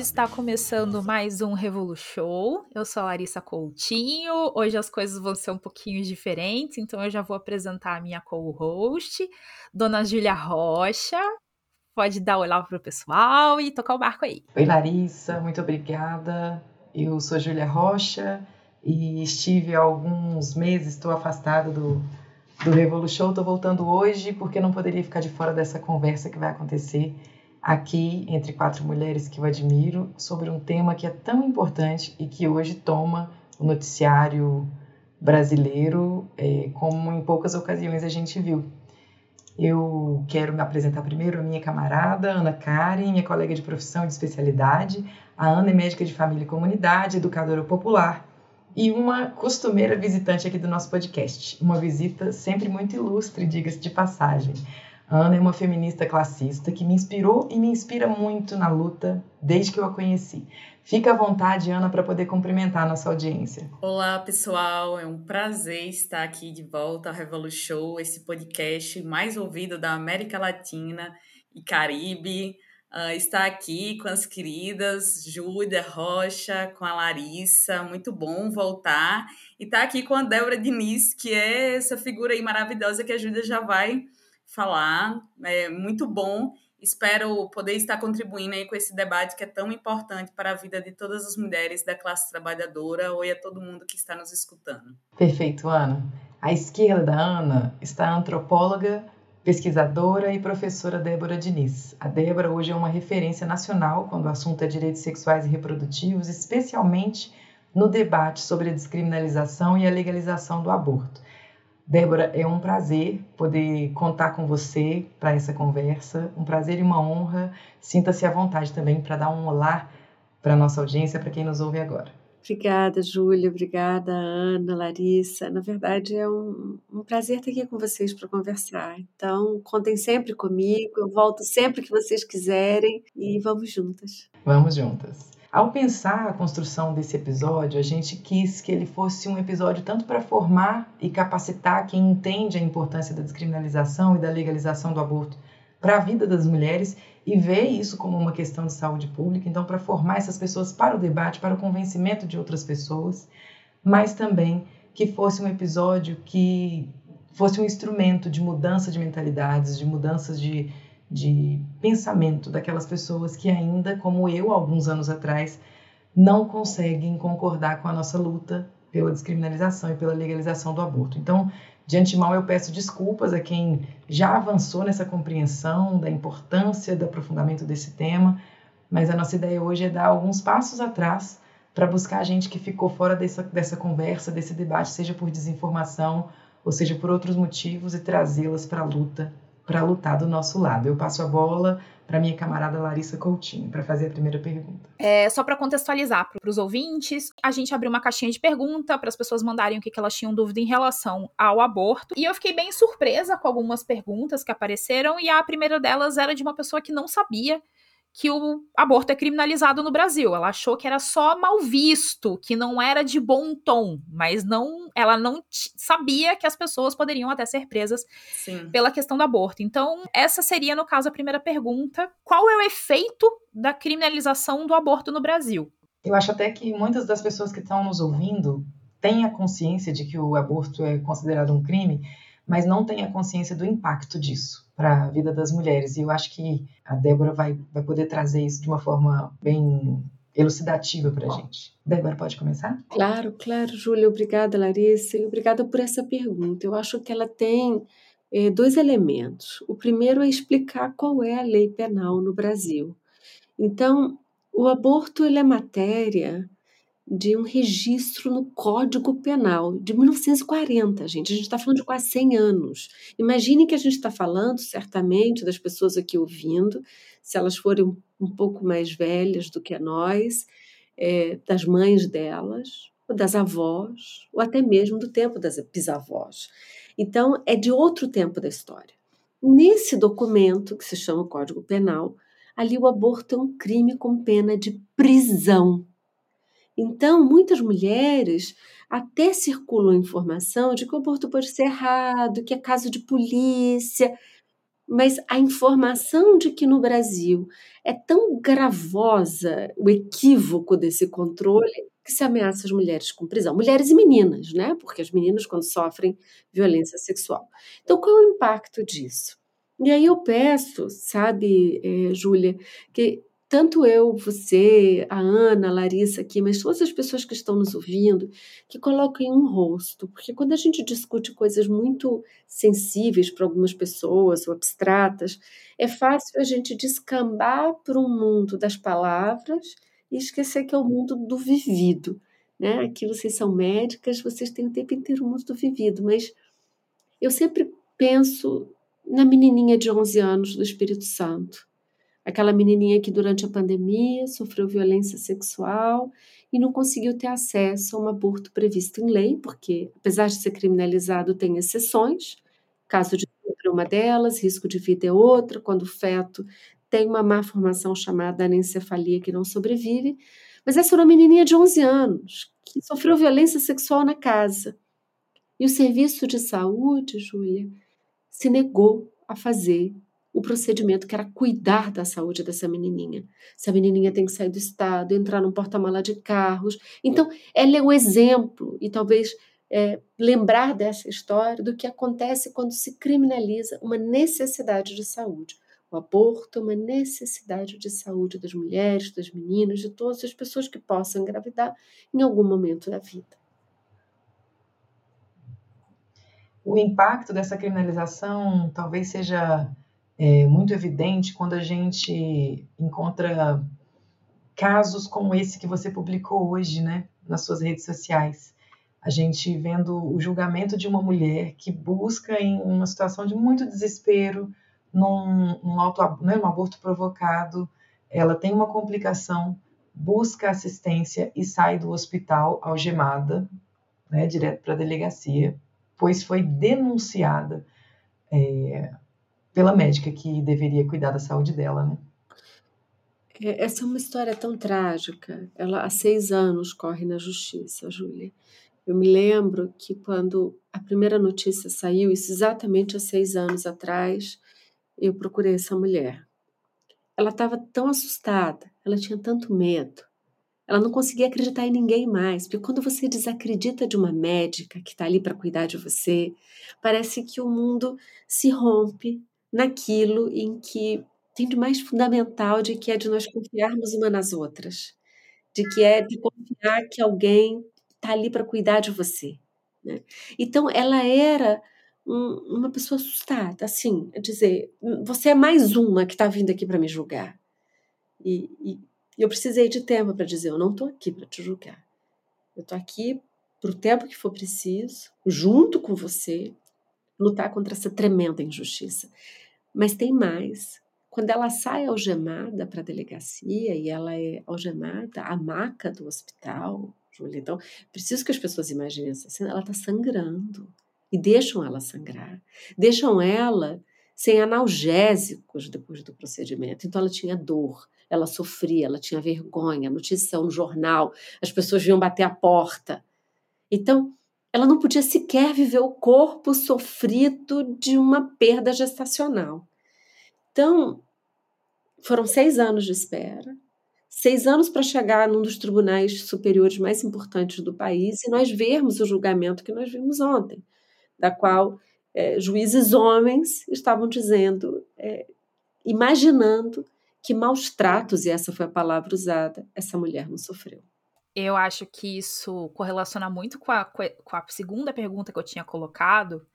está começando mais um Revolu Show. Eu sou a Larissa Coutinho. Hoje as coisas vão ser um pouquinho diferentes, então eu já vou apresentar a minha co-host, Dona Júlia Rocha. Pode dar olá para o pessoal e tocar o barco aí. Oi, Larissa, muito obrigada. Eu sou Júlia Rocha e estive há alguns meses, estou afastada do, do Revolu Show, estou voltando hoje porque não poderia ficar de fora dessa conversa que vai acontecer aqui entre quatro mulheres que eu admiro sobre um tema que é tão importante e que hoje toma o noticiário brasileiro é, como em poucas ocasiões a gente viu. Eu quero me apresentar primeiro a minha camarada, Ana Karen, minha colega de profissão e de especialidade. A Ana é médica de família e comunidade, educadora popular e uma costumeira visitante aqui do nosso podcast. Uma visita sempre muito ilustre, diga-se de passagem. Ana é uma feminista classista que me inspirou e me inspira muito na luta desde que eu a conheci. Fica à vontade, Ana, para poder cumprimentar a nossa audiência. Olá, pessoal. É um prazer estar aqui de volta ao Revolu Show, esse podcast mais ouvido da América Latina e Caribe. Uh, estar aqui com as queridas Júlia Rocha, com a Larissa, muito bom voltar. E estar aqui com a Débora Diniz, que é essa figura aí maravilhosa que a Júlia já vai falar. É muito bom. Espero poder estar contribuindo aí com esse debate que é tão importante para a vida de todas as mulheres da classe trabalhadora. Oi a todo mundo que está nos escutando. Perfeito, Ana. À esquerda da Ana está a antropóloga, pesquisadora e professora Débora Diniz. A Débora hoje é uma referência nacional quando o assunto é direitos sexuais e reprodutivos, especialmente no debate sobre a descriminalização e a legalização do aborto. Débora, é um prazer poder contar com você para essa conversa, um prazer e uma honra. Sinta-se à vontade também para dar um olá para a nossa audiência, para quem nos ouve agora. Obrigada, Júlia, obrigada, Ana, Larissa. Na verdade, é um, um prazer estar aqui com vocês para conversar. Então, contem sempre comigo, eu volto sempre que vocês quiserem e vamos juntas. Vamos juntas. Ao pensar a construção desse episódio, a gente quis que ele fosse um episódio tanto para formar e capacitar quem entende a importância da descriminalização e da legalização do aborto para a vida das mulheres e vê isso como uma questão de saúde pública, então para formar essas pessoas para o debate, para o convencimento de outras pessoas, mas também que fosse um episódio que fosse um instrumento de mudança de mentalidades, de mudanças de, de pensamento daquelas pessoas que ainda, como eu, alguns anos atrás, não conseguem concordar com a nossa luta pela descriminalização e pela legalização do aborto. Então, de antemão, eu peço desculpas a quem já avançou nessa compreensão da importância do aprofundamento desse tema, mas a nossa ideia hoje é dar alguns passos atrás para buscar a gente que ficou fora dessa, dessa conversa, desse debate, seja por desinformação ou seja por outros motivos, e trazê-las para a luta para lutar do nosso lado. Eu passo a bola para minha camarada Larissa Coutinho para fazer a primeira pergunta. É, só para contextualizar para os ouvintes, a gente abriu uma caixinha de pergunta para as pessoas mandarem o que, que elas tinham dúvida em relação ao aborto. E eu fiquei bem surpresa com algumas perguntas que apareceram, e a primeira delas era de uma pessoa que não sabia que o aborto é criminalizado no Brasil. Ela achou que era só mal visto, que não era de bom tom, mas não, ela não sabia que as pessoas poderiam até ser presas Sim. pela questão do aborto. Então, essa seria no caso a primeira pergunta: qual é o efeito da criminalização do aborto no Brasil? Eu acho até que muitas das pessoas que estão nos ouvindo têm a consciência de que o aborto é considerado um crime, mas não têm a consciência do impacto disso para a vida das mulheres. E eu acho que a Débora vai, vai poder trazer isso de uma forma bem elucidativa para a gente. Débora, pode começar? Claro, claro, Júlia. Obrigada, Larissa. E obrigada por essa pergunta. Eu acho que ela tem é, dois elementos. O primeiro é explicar qual é a lei penal no Brasil. Então, o aborto ele é matéria de um registro no Código Penal de 1940, gente. A gente está falando de quase 100 anos. Imagine que a gente está falando, certamente, das pessoas aqui ouvindo, se elas forem um, pouco mais velhas do que nós, é, das mães delas, ou das avós, ou até mesmo do tempo das bisavós. Então, é de outro tempo da história. Nesse documento, que se chama Código Penal, ali o aborto é um crime com pena de prisão então, muitas mulheres até circulam informação de que o aborto pode ser errado, que é caso de polícia, mas a informação de que no Brasil é tão gravosa o equívoco desse controle que se ameaça as mulheres com prisão. Mulheres e meninas, né? Porque as meninas, quando sofrem violência sexual. Então, qual é o impacto disso? E aí eu peço, sabe, é, Júlia, que tanto eu, você, a Ana, a Larissa aqui, mas todas as pessoas que estão nos ouvindo, que coloquem um rosto, porque quando a gente discute coisas muito sensíveis para algumas pessoas ou abstratas, é fácil a gente descambar para um mundo das palavras e esquecer que é o mundo do vivido. Né? Aqui vocês são médicas, vocês têm o tempo inteiro o mundo do vivido, mas eu sempre penso na menininha de 11 anos do Espírito Santo Aquela menininha que durante a pandemia sofreu violência sexual e não conseguiu ter acesso a um aborto previsto em lei, porque, apesar de ser criminalizado, tem exceções. Caso de é uma delas, risco de vida é outra, quando o feto tem uma má formação chamada anencefalia que não sobrevive. Mas essa era uma menininha de 11 anos que sofreu violência sexual na casa. E o serviço de saúde, Júlia, se negou a fazer o procedimento que era cuidar da saúde dessa menininha. Essa menininha tem que sair do estado, entrar num porta-mala de carros. Então, ela é o exemplo e talvez é, lembrar dessa história do que acontece quando se criminaliza uma necessidade de saúde. O aborto é uma necessidade de saúde das mulheres, das meninas, de todas as pessoas que possam engravidar em algum momento da vida. O impacto dessa criminalização talvez seja é muito evidente quando a gente encontra casos como esse que você publicou hoje, né, nas suas redes sociais. A gente vendo o julgamento de uma mulher que busca em uma situação de muito desespero, num, num, auto, né, um aborto provocado, ela tem uma complicação, busca assistência e sai do hospital algemada, né, direto para a delegacia, pois foi denunciada é, pela médica que deveria cuidar da saúde dela, né? É, essa é uma história tão trágica. Ela há seis anos corre na justiça, Júlia. Eu me lembro que quando a primeira notícia saiu, isso exatamente há seis anos atrás, eu procurei essa mulher. Ela estava tão assustada, ela tinha tanto medo, ela não conseguia acreditar em ninguém mais, porque quando você desacredita de uma médica que está ali para cuidar de você, parece que o mundo se rompe naquilo em que tem de mais fundamental de que é de nós confiarmos uma nas outras, de que é de confiar que alguém está ali para cuidar de você. Né? Então, ela era um, uma pessoa assustada, assim, a dizer, você é mais uma que está vindo aqui para me julgar. E, e, eu precisei de tempo para dizer, eu não estou aqui para te julgar. Eu estou aqui para o tempo que for preciso, junto com você, lutar contra essa tremenda injustiça. Mas tem mais. Quando ela sai algemada para a delegacia e ela é algemada à maca do hospital, então preciso que as pessoas imaginem essa cena, ela está sangrando. E deixam ela sangrar. Deixam ela sem analgésicos depois do procedimento. Então ela tinha dor, ela sofria, ela tinha vergonha, notícia no jornal, as pessoas vinham bater a porta. Então, ela não podia sequer viver o corpo sofrido de uma perda gestacional. Então, foram seis anos de espera, seis anos para chegar num dos tribunais superiores mais importantes do país e nós vermos o julgamento que nós vimos ontem, da qual é, juízes homens estavam dizendo, é, imaginando que maus tratos, e essa foi a palavra usada, essa mulher não sofreu. Eu acho que isso correlaciona muito com a, com a segunda pergunta que eu tinha colocado,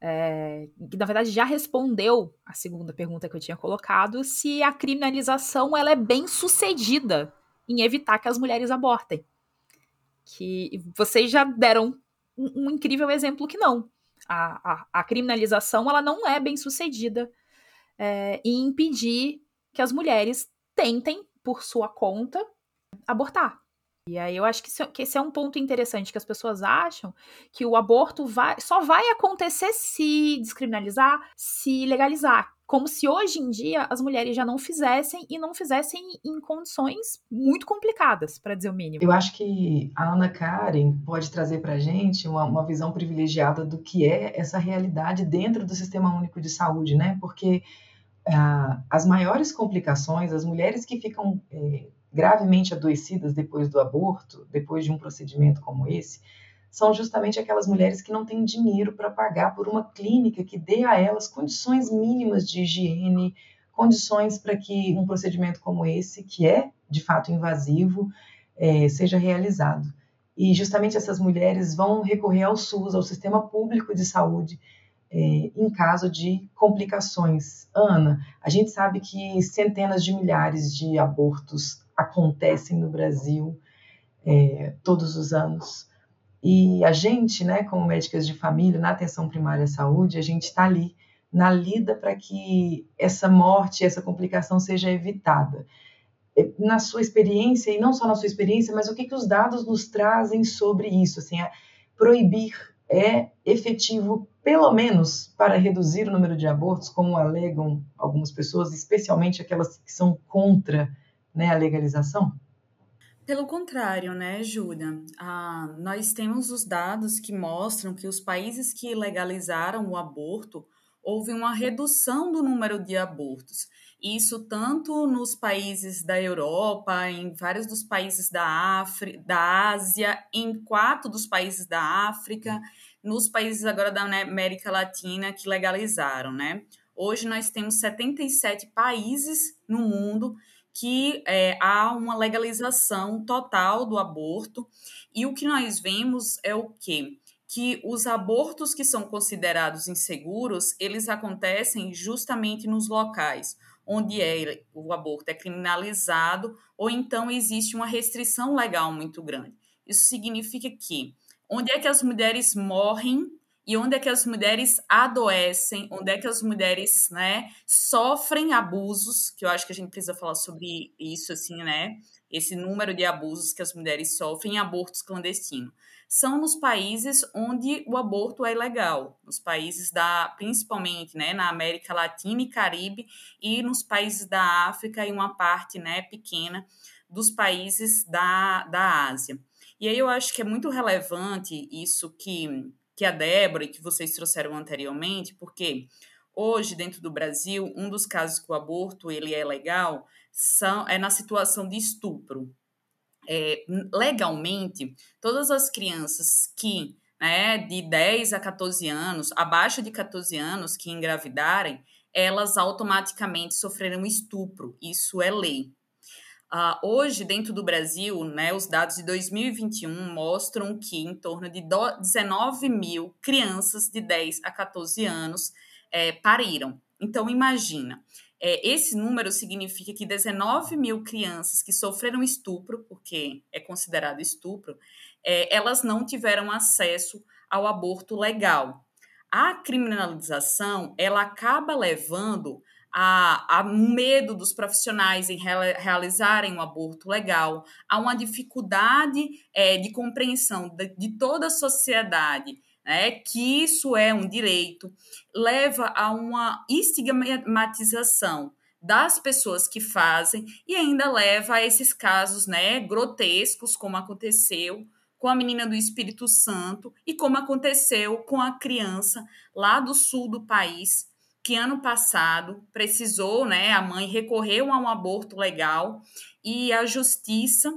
é, que na verdade já respondeu a segunda pergunta que eu tinha colocado, se a criminalização ela é bem sucedida em evitar que as mulheres abortem. Que vocês já deram um, um incrível exemplo que não. A, a, a, criminalização ela não é bem sucedida é, em impedir que as mulheres tentem, por sua conta, abortar. E aí eu acho que, isso, que esse é um ponto interessante, que as pessoas acham que o aborto vai, só vai acontecer se descriminalizar, se legalizar. como se hoje em dia as mulheres já não fizessem e não fizessem em condições muito complicadas, para dizer o mínimo. Eu acho que a Ana Karen pode trazer para a gente uma, uma, visão privilegiada do que é essa realidade dentro do Sistema Único de Saúde, né? Porque ah, as maiores complicações, as mulheres que ficam é, gravemente adoecidas depois do aborto, depois de um procedimento como esse, são justamente aquelas mulheres que não têm dinheiro para pagar por uma clínica que dê a elas condições mínimas de higiene, condições para que um procedimento como esse, que é de fato invasivo, é, seja realizado. E justamente essas mulheres vão recorrer ao SUS, ao Sistema Público de Saúde, é, em caso de complicações. Ana, a gente sabe que centenas de milhares de abortos acontecem no Brasil é, todos os anos. E a gente, né, como médicas de família, na atenção primária à saúde, a gente está ali na lida para que essa morte, essa complicação seja evitada. É, na sua experiência, e não só na sua experiência, mas o que, que os dados nos trazem sobre isso? Assim, proibir é efetivo, pelo menos, para reduzir o número de abortos, como alegam algumas pessoas, especialmente aquelas que são contra né, a legalização? Pelo contrário, né, Júlia? Ah, nós temos os dados que mostram que os países que legalizaram o aborto houve uma redução do número de abortos. Isso tanto nos países da Europa, em vários dos países da, África, da Ásia, em quatro dos países da África, nos países agora da América Latina que legalizaram, né? Hoje nós temos 77 países no mundo que é, há uma legalização total do aborto. E o que nós vemos é o quê? Que os abortos que são considerados inseguros, eles acontecem justamente nos locais onde é, o aborto é criminalizado ou então existe uma restrição legal muito grande. Isso significa que onde é que as mulheres morrem e onde é que as mulheres adoecem, onde é que as mulheres, né, sofrem abusos, que eu acho que a gente precisa falar sobre isso, assim, né, esse número de abusos que as mulheres sofrem em abortos clandestinos. São nos países onde o aborto é legal, nos países da, principalmente, né, na América Latina e Caribe e nos países da África e uma parte, né, pequena dos países da, da Ásia. E aí eu acho que é muito relevante isso que que a Débora e que vocês trouxeram anteriormente, porque hoje dentro do Brasil, um dos casos que o aborto ele é legal são, é na situação de estupro. É, legalmente, todas as crianças que né, de 10 a 14 anos, abaixo de 14 anos, que engravidarem, elas automaticamente sofrerão estupro. Isso é lei. Uh, hoje, dentro do Brasil, né, os dados de 2021 mostram que em torno de 19 mil crianças de 10 a 14 anos é, pariram. Então, imagina, é, esse número significa que 19 mil crianças que sofreram estupro, porque é considerado estupro, é, elas não tiveram acesso ao aborto legal. A criminalização, ela acaba levando a, a medo dos profissionais em realizarem um aborto legal, há uma dificuldade é, de compreensão de, de toda a sociedade né, que isso é um direito, leva a uma estigmatização das pessoas que fazem e ainda leva a esses casos né, grotescos, como aconteceu com a menina do Espírito Santo e como aconteceu com a criança lá do sul do país, que ano passado precisou, né, a mãe recorreu a um aborto legal e a justiça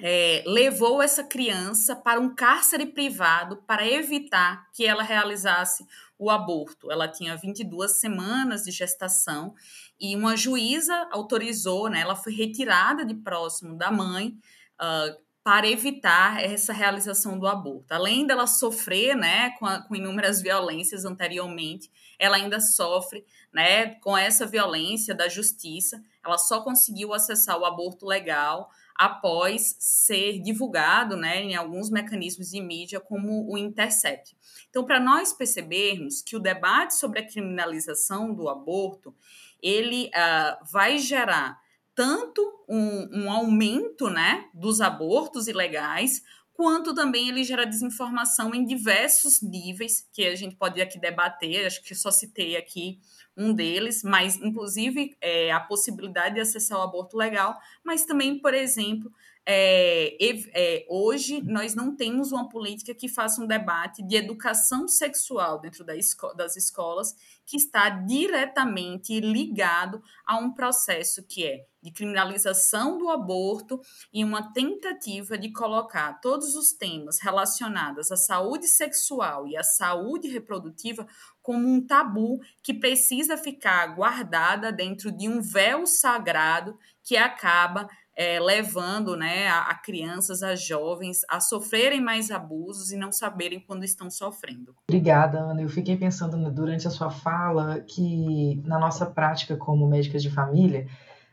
é, levou essa criança para um cárcere privado para evitar que ela realizasse o aborto. Ela tinha 22 semanas de gestação e uma juíza autorizou, né, ela foi retirada de próximo da mãe. Uh, para evitar essa realização do aborto. Além dela sofrer né, com, a, com inúmeras violências anteriormente, ela ainda sofre né, com essa violência da justiça. Ela só conseguiu acessar o aborto legal após ser divulgado né, em alguns mecanismos de mídia, como o Intercept. Então, para nós percebermos que o debate sobre a criminalização do aborto ele uh, vai gerar tanto um, um aumento né, dos abortos ilegais, quanto também ele gera desinformação em diversos níveis, que a gente pode aqui debater, acho que só citei aqui um deles, mas inclusive é, a possibilidade de acessar o aborto legal, mas também, por exemplo, é, é, hoje nós não temos uma política que faça um debate de educação sexual dentro da esco das escolas que está diretamente ligado a um processo que é de criminalização do aborto e uma tentativa de colocar todos os temas relacionados à saúde sexual e à saúde reprodutiva como um tabu que precisa ficar guardada dentro de um véu sagrado que acaba é, levando né, a, a, crianças, a jovens, a sofrerem mais abusos e não saberem quando estão sofrendo. Obrigada, Ana. Eu fiquei pensando durante a sua fala que na nossa prática como médicas de família,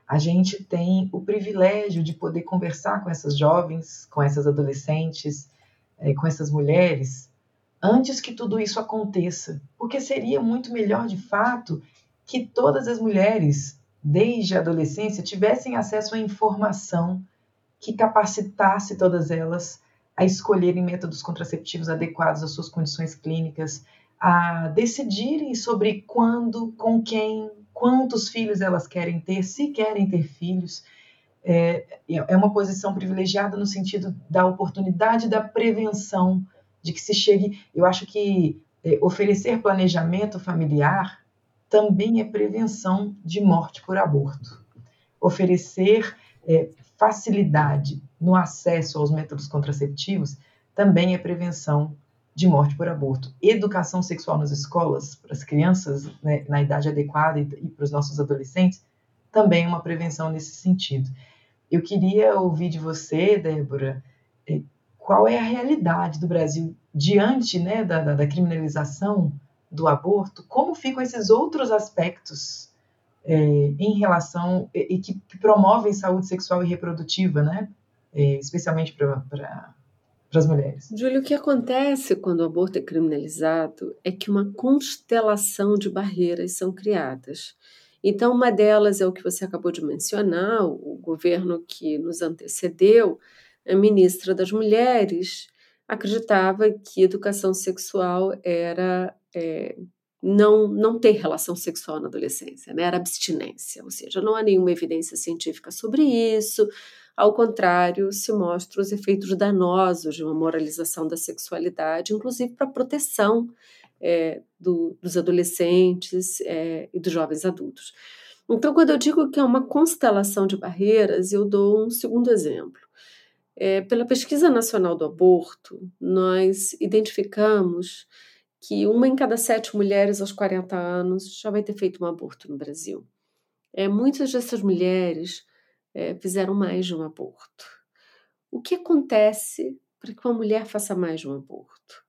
a gente tem o privilégio de poder conversar com essas jovens, com essas adolescentes, é, com essas mulheres, antes que tudo isso aconteça. Porque seria muito melhor, de fato, que todas as mulheres desde a adolescência, tivessem acesso à informação que capacitasse todas elas a escolherem métodos contraceptivos adequados às suas condições clínicas, a decidirem sobre quando, com quem, quantos filhos elas querem ter, se querem ter filhos. É, é uma posição privilegiada no sentido da oportunidade da prevenção, de que se chegue. Eu acho que é, oferecer planejamento familiar também é prevenção de morte por aborto. Oferecer é, facilidade no acesso aos métodos contraceptivos também é prevenção de morte por aborto. Educação sexual nas escolas, para as crianças né, na idade adequada e, e para os nossos adolescentes, também é uma prevenção nesse sentido. Eu queria ouvir de você, Débora, é, qual é a realidade do Brasil diante né, da, da, da criminalização do aborto, como ficam esses outros aspectos é, em relação e, que, que, promovem saúde sexual e reprodutiva, né? É, especialmente para as mulheres. Júlio, o que acontece quando o aborto é criminalizado é que uma constelação de barreiras são criadas. Então, uma delas é o que você acabou de mencionar, o governo que nos antecedeu, a ministra das Mulheres acreditava que educação sexual era é, não, não ter relação sexual na adolescência, né? era abstinência, ou seja, não há nenhuma evidência científica sobre isso, ao contrário, se mostram os efeitos danosos de uma moralização da sexualidade, inclusive para a proteção é, do, dos adolescentes é, e dos jovens adultos. Então, quando eu digo que é uma constelação de barreiras, eu dou um segundo exemplo. É, pela Pesquisa Nacional do Aborto, nós identificamos que uma em cada sete mulheres aos 40 anos já vai ter feito um aborto no Brasil. É, muitas dessas mulheres é, fizeram mais de um aborto. O que acontece para que uma mulher faça mais de um aborto?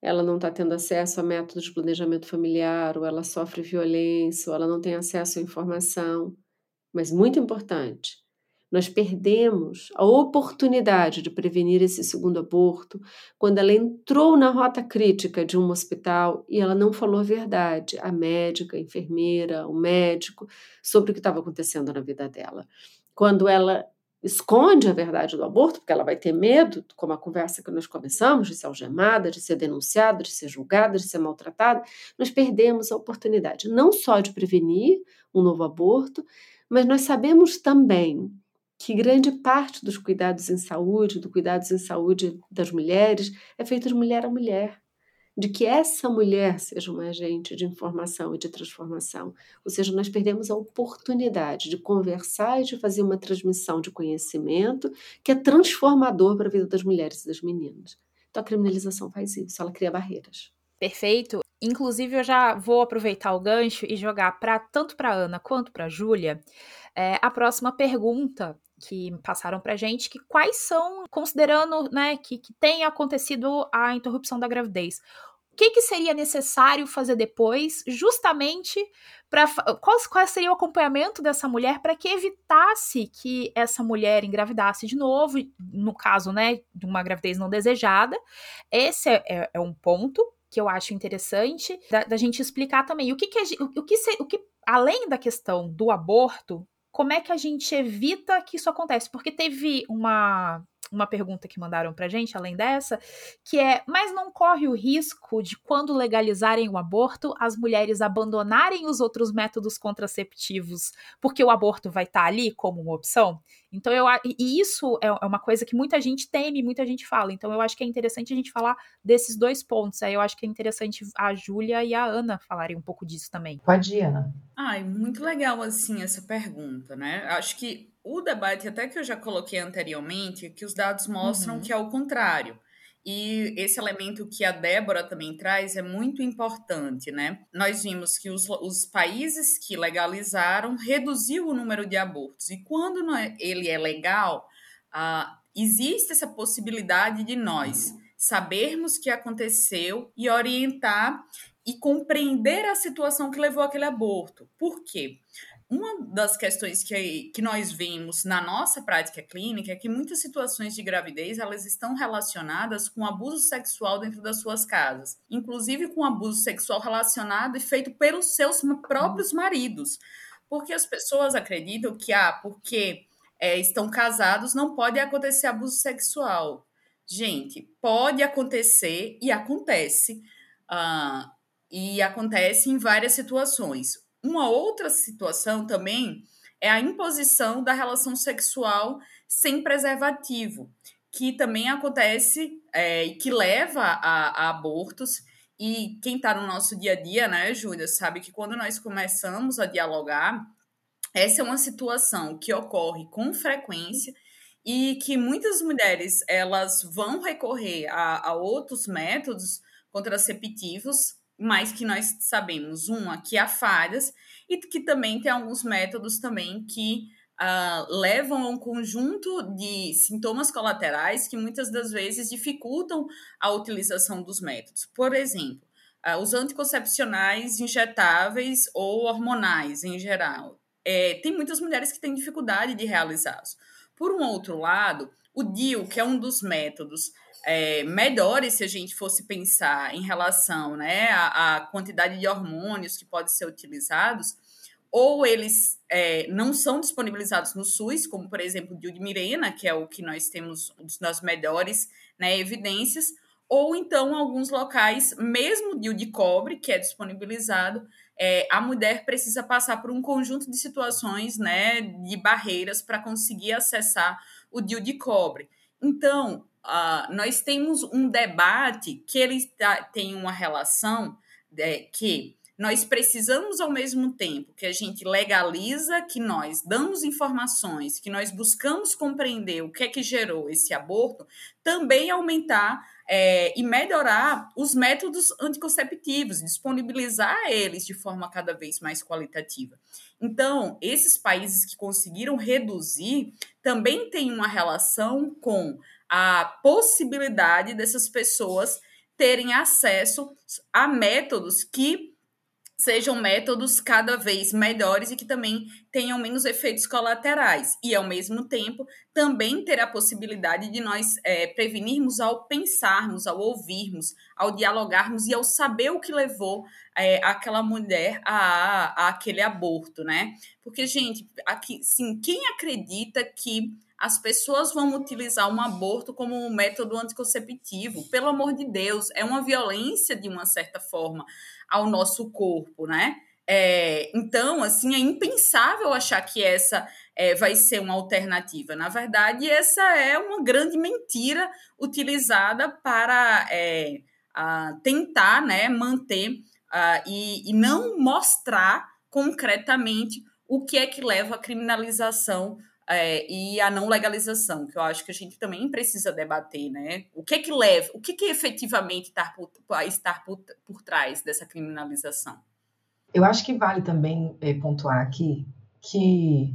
Ela não está tendo acesso a métodos de planejamento familiar, ou ela sofre violência, ou ela não tem acesso à informação. Mas muito importante, nós perdemos a oportunidade de prevenir esse segundo aborto quando ela entrou na rota crítica de um hospital e ela não falou a verdade, a médica, a enfermeira, o médico, sobre o que estava acontecendo na vida dela. Quando ela esconde a verdade do aborto, porque ela vai ter medo, como a conversa que nós começamos, de ser algemada, de ser denunciada, de ser julgada, de ser maltratada, nós perdemos a oportunidade não só de prevenir um novo aborto, mas nós sabemos também que grande parte dos cuidados em saúde, do cuidados em saúde das mulheres, é feito de mulher a mulher. De que essa mulher seja uma agente de informação e de transformação. Ou seja, nós perdemos a oportunidade de conversar e de fazer uma transmissão de conhecimento que é transformador para a vida das mulheres e das meninas. Então a criminalização faz isso, ela cria barreiras. Perfeito. Inclusive, eu já vou aproveitar o gancho e jogar para tanto para Ana quanto para Júlia é, a próxima pergunta que passaram para gente, que quais são, considerando né, que, que tenha acontecido a interrupção da gravidez, o que, que seria necessário fazer depois, justamente para qual, qual seria o acompanhamento dessa mulher para que evitasse que essa mulher engravidasse de novo, no caso, né, de uma gravidez não desejada. Esse é, é, é um ponto que eu acho interessante da, da gente explicar também o que, que, o, o, que se, o que além da questão do aborto como é que a gente evita que isso aconteça? Porque teve uma uma pergunta que mandaram pra gente, além dessa, que é: mas não corre o risco de, quando legalizarem o aborto, as mulheres abandonarem os outros métodos contraceptivos, porque o aborto vai estar tá ali como uma opção? Então, eu e isso é, é uma coisa que muita gente teme, muita gente fala. Então, eu acho que é interessante a gente falar desses dois pontos. Aí eu acho que é interessante a Júlia e a Ana falarem um pouco disso também. Pode ir, Ana. Ai, muito legal, assim, essa pergunta, né? Acho que o debate, até que eu já coloquei anteriormente, que os dados mostram uhum. que é o contrário. E esse elemento que a Débora também traz é muito importante, né? Nós vimos que os, os países que legalizaram reduziu o número de abortos. E quando é, ele é legal, ah, existe essa possibilidade de nós sabermos o que aconteceu e orientar e compreender a situação que levou aquele aborto. Por quê? Uma das questões que, que nós vemos na nossa prática clínica é que muitas situações de gravidez elas estão relacionadas com abuso sexual dentro das suas casas, inclusive com abuso sexual relacionado e feito pelos seus próprios maridos, porque as pessoas acreditam que ah, porque é, estão casados não pode acontecer abuso sexual. Gente, pode acontecer e acontece. Uh, e acontece em várias situações. Uma outra situação também é a imposição da relação sexual sem preservativo, que também acontece é, e que leva a, a abortos. E quem está no nosso dia a dia, né, Júlia, sabe que quando nós começamos a dialogar, essa é uma situação que ocorre com frequência e que muitas mulheres elas vão recorrer a, a outros métodos contraceptivos mas que nós sabemos, uma, que há falhas, e que também tem alguns métodos também que uh, levam a um conjunto de sintomas colaterais que muitas das vezes dificultam a utilização dos métodos. Por exemplo, uh, os anticoncepcionais injetáveis ou hormonais em geral. É, tem muitas mulheres que têm dificuldade de realizá-los. Por um outro lado, o DIU, que é um dos métodos é, melhores se a gente fosse pensar em relação né, à, à quantidade de hormônios que podem ser utilizados, ou eles é, não são disponibilizados no SUS, como por exemplo o Dildmirena, que é o que nós temos das melhores né, evidências, ou então alguns locais, mesmo o de cobre, que é disponibilizado, é, a mulher precisa passar por um conjunto de situações, né, de barreiras para conseguir acessar o DIU de cobre. Então, uh, nós temos um debate que ele tá, tem uma relação é, que nós precisamos, ao mesmo tempo que a gente legaliza, que nós damos informações, que nós buscamos compreender o que é que gerou esse aborto, também aumentar é, e melhorar os métodos anticonceptivos, disponibilizar eles de forma cada vez mais qualitativa. Então, esses países que conseguiram reduzir também têm uma relação com a possibilidade dessas pessoas terem acesso a métodos que sejam métodos cada vez melhores e que também tenham menos efeitos colaterais. E, ao mesmo tempo, também ter a possibilidade de nós é, prevenirmos ao pensarmos, ao ouvirmos, ao dialogarmos e ao saber o que levou é, aquela mulher a, a, aquele aborto, né? Porque, gente, aqui, sim, quem acredita que as pessoas vão utilizar um aborto como um método anticonceptivo. Pelo amor de Deus, é uma violência de uma certa forma ao nosso corpo, né? É, então, assim, é impensável achar que essa é, vai ser uma alternativa. Na verdade, essa é uma grande mentira utilizada para é, tentar né, manter e, e não mostrar concretamente o que é que leva à criminalização é, e a não legalização, que eu acho que a gente também precisa debater, né? O que que leva, o que que efetivamente está por, estar por, por trás dessa criminalização? Eu acho que vale também é, pontuar aqui que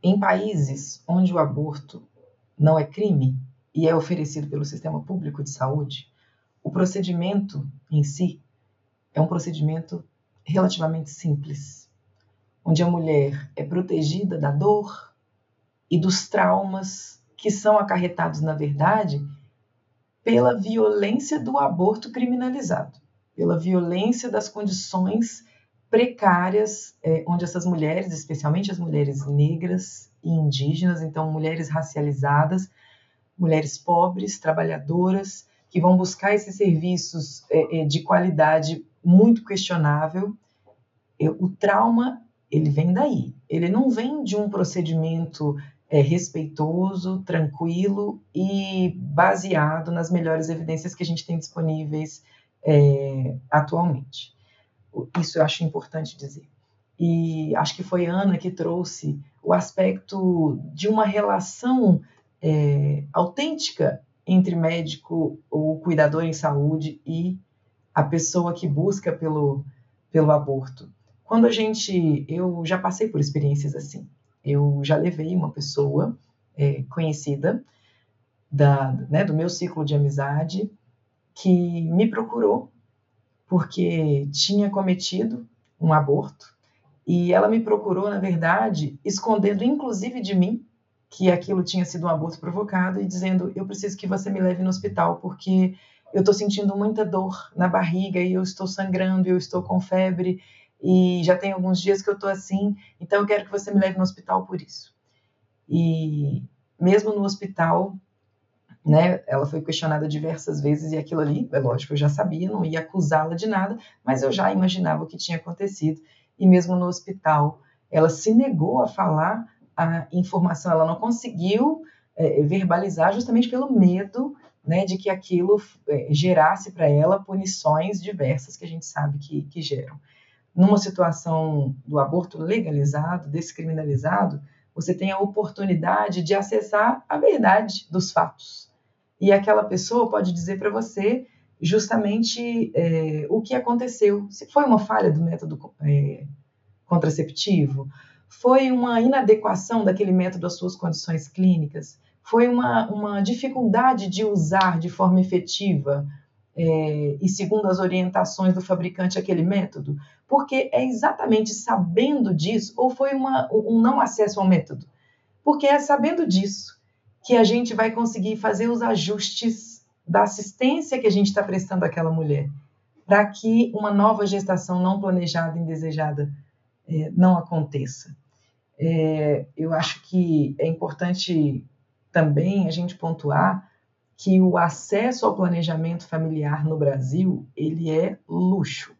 em países onde o aborto não é crime e é oferecido pelo sistema público de saúde, o procedimento em si é um procedimento relativamente simples, onde a mulher é protegida da dor, e dos traumas que são acarretados, na verdade, pela violência do aborto criminalizado, pela violência das condições precárias é, onde essas mulheres, especialmente as mulheres negras e indígenas, então mulheres racializadas, mulheres pobres, trabalhadoras, que vão buscar esses serviços é, é, de qualidade muito questionável. O trauma, ele vem daí. Ele não vem de um procedimento é, respeitoso, tranquilo e baseado nas melhores evidências que a gente tem disponíveis é, atualmente. Isso eu acho importante dizer. E acho que foi Ana que trouxe o aspecto de uma relação é, autêntica entre médico ou cuidador em saúde e a pessoa que busca pelo, pelo aborto. Quando a gente, eu já passei por experiências assim. Eu já levei uma pessoa é, conhecida da, né, do meu ciclo de amizade que me procurou porque tinha cometido um aborto e ela me procurou, na verdade, escondendo inclusive de mim que aquilo tinha sido um aborto provocado e dizendo: Eu preciso que você me leve no hospital porque eu estou sentindo muita dor na barriga e eu estou sangrando, eu estou com febre e já tem alguns dias que eu estou assim, então eu quero que você me leve no hospital por isso. E mesmo no hospital, né, ela foi questionada diversas vezes e aquilo ali, é lógico, eu já sabia, não ia acusá-la de nada, mas eu já imaginava o que tinha acontecido. E mesmo no hospital, ela se negou a falar a informação, ela não conseguiu é, verbalizar justamente pelo medo né, de que aquilo é, gerasse para ela punições diversas que a gente sabe que, que geram numa situação do aborto legalizado, descriminalizado, você tem a oportunidade de acessar a verdade dos fatos. E aquela pessoa pode dizer para você justamente é, o que aconteceu. Se foi uma falha do método é, contraceptivo, foi uma inadequação daquele método às suas condições clínicas, foi uma, uma dificuldade de usar de forma efetiva é, e segundo as orientações do fabricante aquele método? Porque é exatamente sabendo disso, ou foi uma, um não acesso ao método? Porque é sabendo disso que a gente vai conseguir fazer os ajustes da assistência que a gente está prestando àquela mulher, para que uma nova gestação não planejada, indesejada, é, não aconteça. É, eu acho que é importante também a gente pontuar que o acesso ao planejamento familiar no Brasil ele é luxo,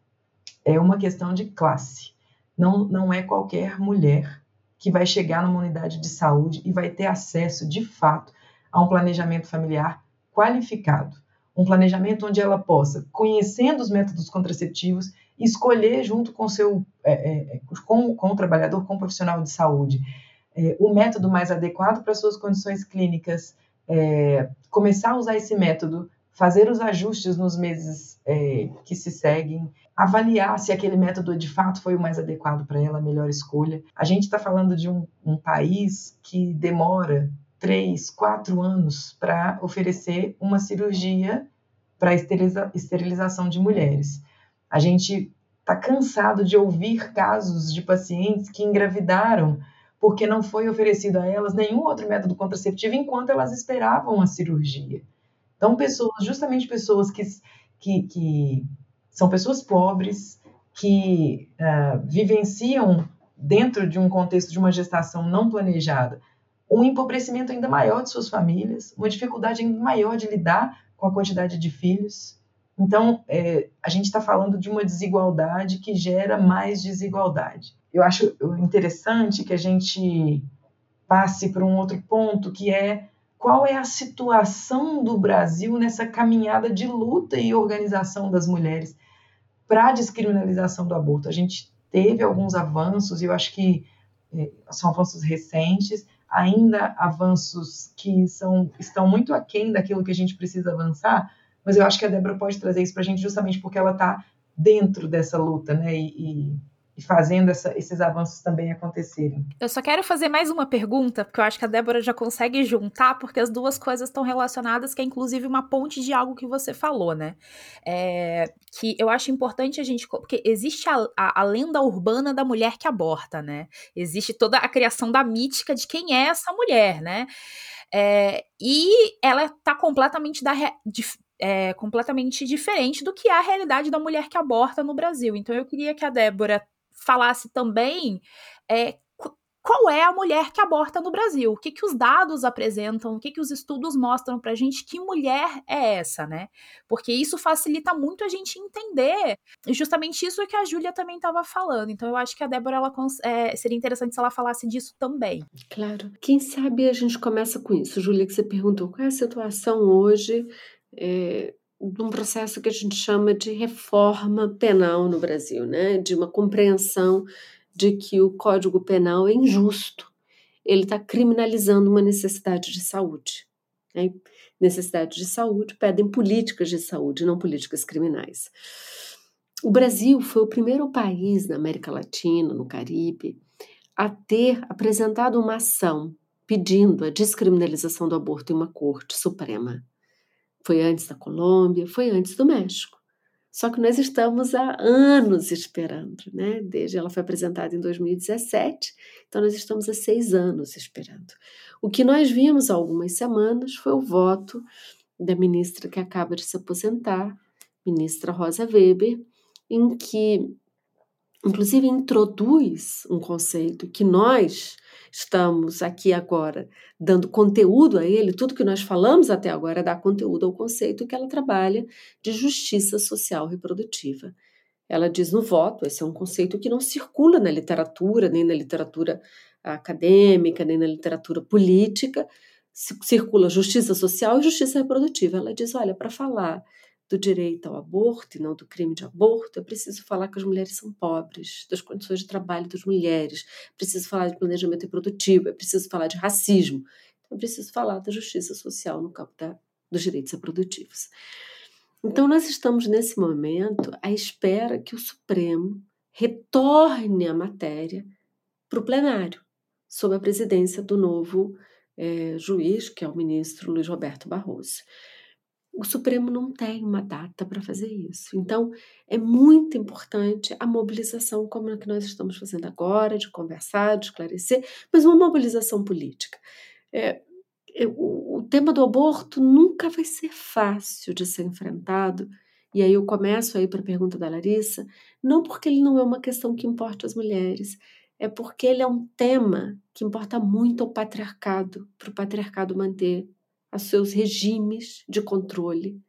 é uma questão de classe. Não, não é qualquer mulher que vai chegar numa unidade de saúde e vai ter acesso, de fato, a um planejamento familiar qualificado. Um planejamento onde ela possa, conhecendo os métodos contraceptivos, escolher junto com, seu, é, é, com, com o trabalhador, com o profissional de saúde, é, o método mais adequado para suas condições clínicas, é, começar a usar esse método, fazer os ajustes nos meses é, que se seguem, avaliar se aquele método de fato foi o mais adequado para ela, a melhor escolha. A gente está falando de um, um país que demora três, quatro anos para oferecer uma cirurgia para esteriliza esterilização de mulheres. A gente está cansado de ouvir casos de pacientes que engravidaram porque não foi oferecido a elas nenhum outro método contraceptivo enquanto elas esperavam a cirurgia. Então, pessoas, justamente pessoas que, que, que são pessoas pobres, que uh, vivenciam dentro de um contexto de uma gestação não planejada, um empobrecimento ainda maior de suas famílias, uma dificuldade ainda maior de lidar com a quantidade de filhos. Então, é, a gente está falando de uma desigualdade que gera mais desigualdade eu acho interessante que a gente passe para um outro ponto, que é qual é a situação do Brasil nessa caminhada de luta e organização das mulheres para a descriminalização do aborto. A gente teve alguns avanços, e eu acho que é, são avanços recentes, ainda avanços que são, estão muito aquém daquilo que a gente precisa avançar, mas eu acho que a Débora pode trazer isso para a gente justamente porque ela está dentro dessa luta, né? E, e e fazendo essa, esses avanços também acontecerem. Eu só quero fazer mais uma pergunta, porque eu acho que a Débora já consegue juntar, porque as duas coisas estão relacionadas, que é inclusive uma ponte de algo que você falou, né? É, que eu acho importante a gente. Porque existe a, a, a, lenda urbana da mulher que aborta, né? Existe toda a criação da mítica de quem é essa mulher, né? É, e ela tá completamente da, de, é, completamente diferente do que é a realidade da mulher que aborta no Brasil. Então eu queria que a Débora falasse também é, qual é a mulher que aborta no Brasil, o que, que os dados apresentam, o que, que os estudos mostram pra gente, que mulher é essa, né? Porque isso facilita muito a gente entender justamente isso que a Júlia também estava falando. Então eu acho que a Débora ela, é, seria interessante se ela falasse disso também. Claro. Quem sabe a gente começa com isso. Júlia, que você perguntou qual é a situação hoje é, de um processo que a gente chama de reforma penal no Brasil, né? De uma compreensão de que o Código Penal é injusto. Ele está criminalizando uma necessidade de saúde. Né? Necessidade de saúde pedem políticas de saúde, não políticas criminais. O Brasil foi o primeiro país na América Latina, no Caribe, a ter apresentado uma ação pedindo a descriminalização do aborto em uma corte suprema. Foi antes da Colômbia, foi antes do México. Só que nós estamos há anos esperando, né? Desde ela foi apresentada em 2017, então nós estamos há seis anos esperando. O que nós vimos há algumas semanas foi o voto da ministra que acaba de se aposentar, ministra Rosa Weber, em que, inclusive, introduz um conceito que nós estamos aqui agora dando conteúdo a ele, tudo que nós falamos até agora é dar conteúdo ao conceito que ela trabalha de justiça social reprodutiva. Ela diz no voto, esse é um conceito que não circula na literatura, nem na literatura acadêmica, nem na literatura política, circula justiça social e justiça reprodutiva. Ela diz, olha, para falar do direito ao aborto e não do crime de aborto, é preciso falar que as mulheres são pobres, das condições de trabalho das mulheres, é preciso falar de planejamento reprodutivo, é preciso falar de racismo, então é preciso falar da justiça social no campo da, dos direitos reprodutivos. Então, nós estamos nesse momento à espera que o Supremo retorne a matéria para o plenário, sob a presidência do novo é, juiz, que é o ministro Luiz Roberto Barroso. O Supremo não tem uma data para fazer isso. Então, é muito importante a mobilização como a que nós estamos fazendo agora, de conversar, de esclarecer, mas uma mobilização política. É, é, o, tema do aborto nunca vai ser fácil de ser enfrentado. E aí eu começo aí para a pergunta da Larissa, não porque ele não é uma questão que importa às mulheres, é porque ele é um tema que importa muito ao patriarcado, para o patriarcado manter aos seus regimes de controle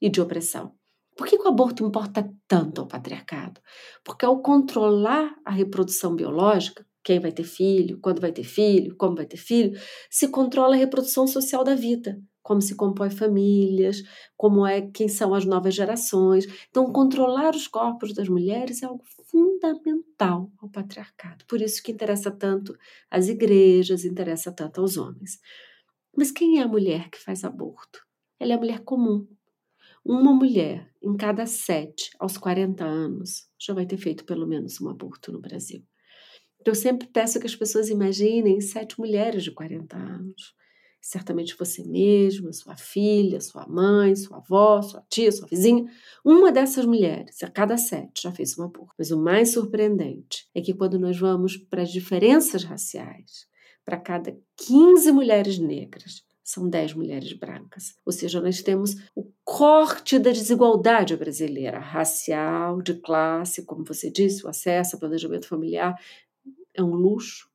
e de opressão. Por que o aborto importa tanto ao patriarcado? Porque ao controlar a reprodução biológica, quem vai ter filho, quando vai ter filho, como vai ter filho, se controla a reprodução social da vida, como se compõe famílias, como é quem são as novas gerações. Então, controlar os corpos das mulheres é algo fundamental ao patriarcado. Por isso que interessa tanto às igrejas, interessa tanto aos homens. Mas quem é a mulher que faz aborto? Ela é a mulher comum. Uma mulher em cada sete aos 40 anos já vai ter feito pelo menos um aborto no Brasil. Então, eu sempre peço que as pessoas imaginem sete mulheres de 40 anos. Certamente você mesma, sua filha, sua mãe, sua avó, sua tia, sua vizinha. Uma dessas mulheres, a cada sete, já fez um aborto. Mas o mais surpreendente é que quando nós vamos para as diferenças raciais, para cada 15 mulheres negras, são 10 mulheres brancas. Ou seja, nós temos o corte da desigualdade brasileira, racial, de classe, como você disse, o acesso ao planejamento familiar é um luxo.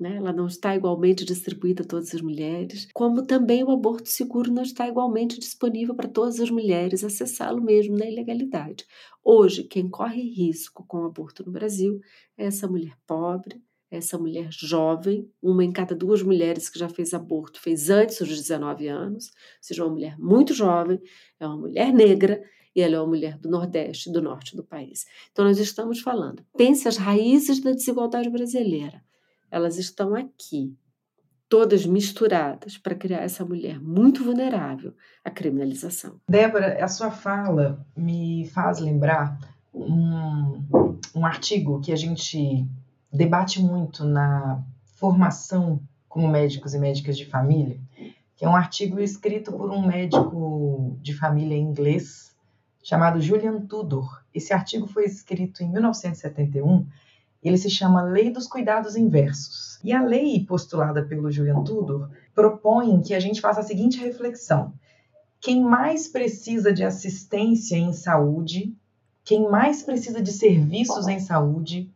Né? Ela não está igualmente distribuída a todas as mulheres, como também o aborto seguro não está igualmente disponível para todas as mulheres acessá-lo mesmo na ilegalidade. Hoje, quem corre risco com o aborto no Brasil é essa mulher pobre, essa mulher jovem, uma em cada duas mulheres que já fez aborto fez antes dos 19 anos, ou seja, uma mulher muito jovem, é uma mulher negra e ela é uma mulher do Nordeste, do Norte do país. Então, nós estamos falando, pense as raízes da desigualdade brasileira. Elas estão aqui, todas misturadas, para criar essa mulher muito vulnerável à criminalização. Débora, a sua fala me faz lembrar um, um artigo que a gente debate muito na formação como médicos e médicas de família, que é um artigo escrito por um médico de família inglês chamado Julian Tudor. Esse artigo foi escrito em 1971 ele se chama Lei dos Cuidados Inversos. E a lei postulada pelo Julian Tudor propõe que a gente faça a seguinte reflexão: quem mais precisa de assistência em saúde, quem mais precisa de serviços em saúde,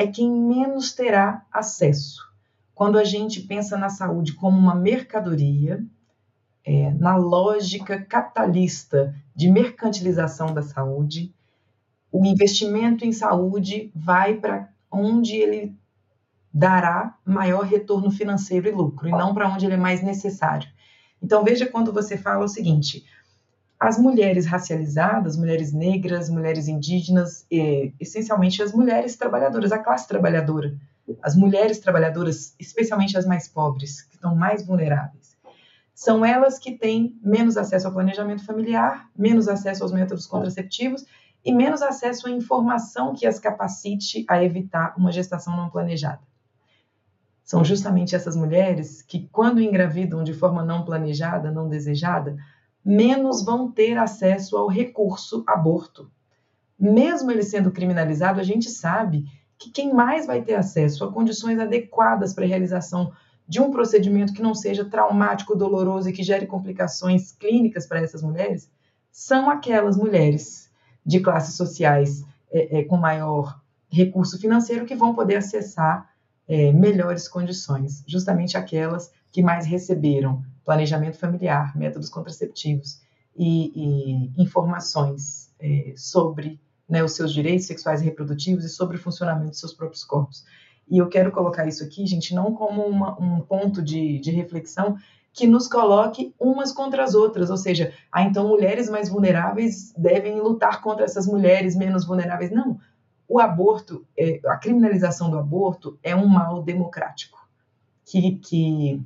é quem menos terá acesso. quando a gente pensa na saúde como uma mercadoria, é, na lógica capitalista de mercantilização da saúde, o investimento em saúde vai para onde ele dará maior retorno financeiro e lucro, e não para onde ele é mais necessário. Então, veja quando você fala o seguinte: as mulheres racializadas, mulheres negras, mulheres indígenas, essencialmente as mulheres trabalhadoras, a classe trabalhadora, as mulheres trabalhadoras, especialmente as mais pobres, que estão mais vulneráveis, são elas que têm menos acesso ao planejamento familiar, menos acesso aos métodos contraceptivos e menos acesso à informação que as capacite a evitar uma gestação não planejada. São justamente essas mulheres que, quando engravidam de forma não planejada, não desejada, menos vão ter acesso ao recurso aborto. Mesmo ele sendo criminalizado, a gente sabe que quem mais vai ter acesso a condições adequadas para a realização de um procedimento que não seja traumático, doloroso e que gere complicações clínicas para essas mulheres são aquelas mulheres de classes sociais é, é, com maior recurso financeiro que vão poder acessar é, melhores condições, justamente aquelas que mais receberam planejamento familiar, métodos contraceptivos e, e informações é, sobre né, os seus direitos sexuais e reprodutivos e sobre o funcionamento de seus próprios corpos. E eu quero colocar isso aqui, gente, não como uma, um ponto de, de reflexão que nos coloque umas contra as outras, ou seja, ah, então mulheres mais vulneráveis devem lutar contra essas mulheres menos vulneráveis. Não, o aborto, é, a criminalização do aborto é um mal democrático que, que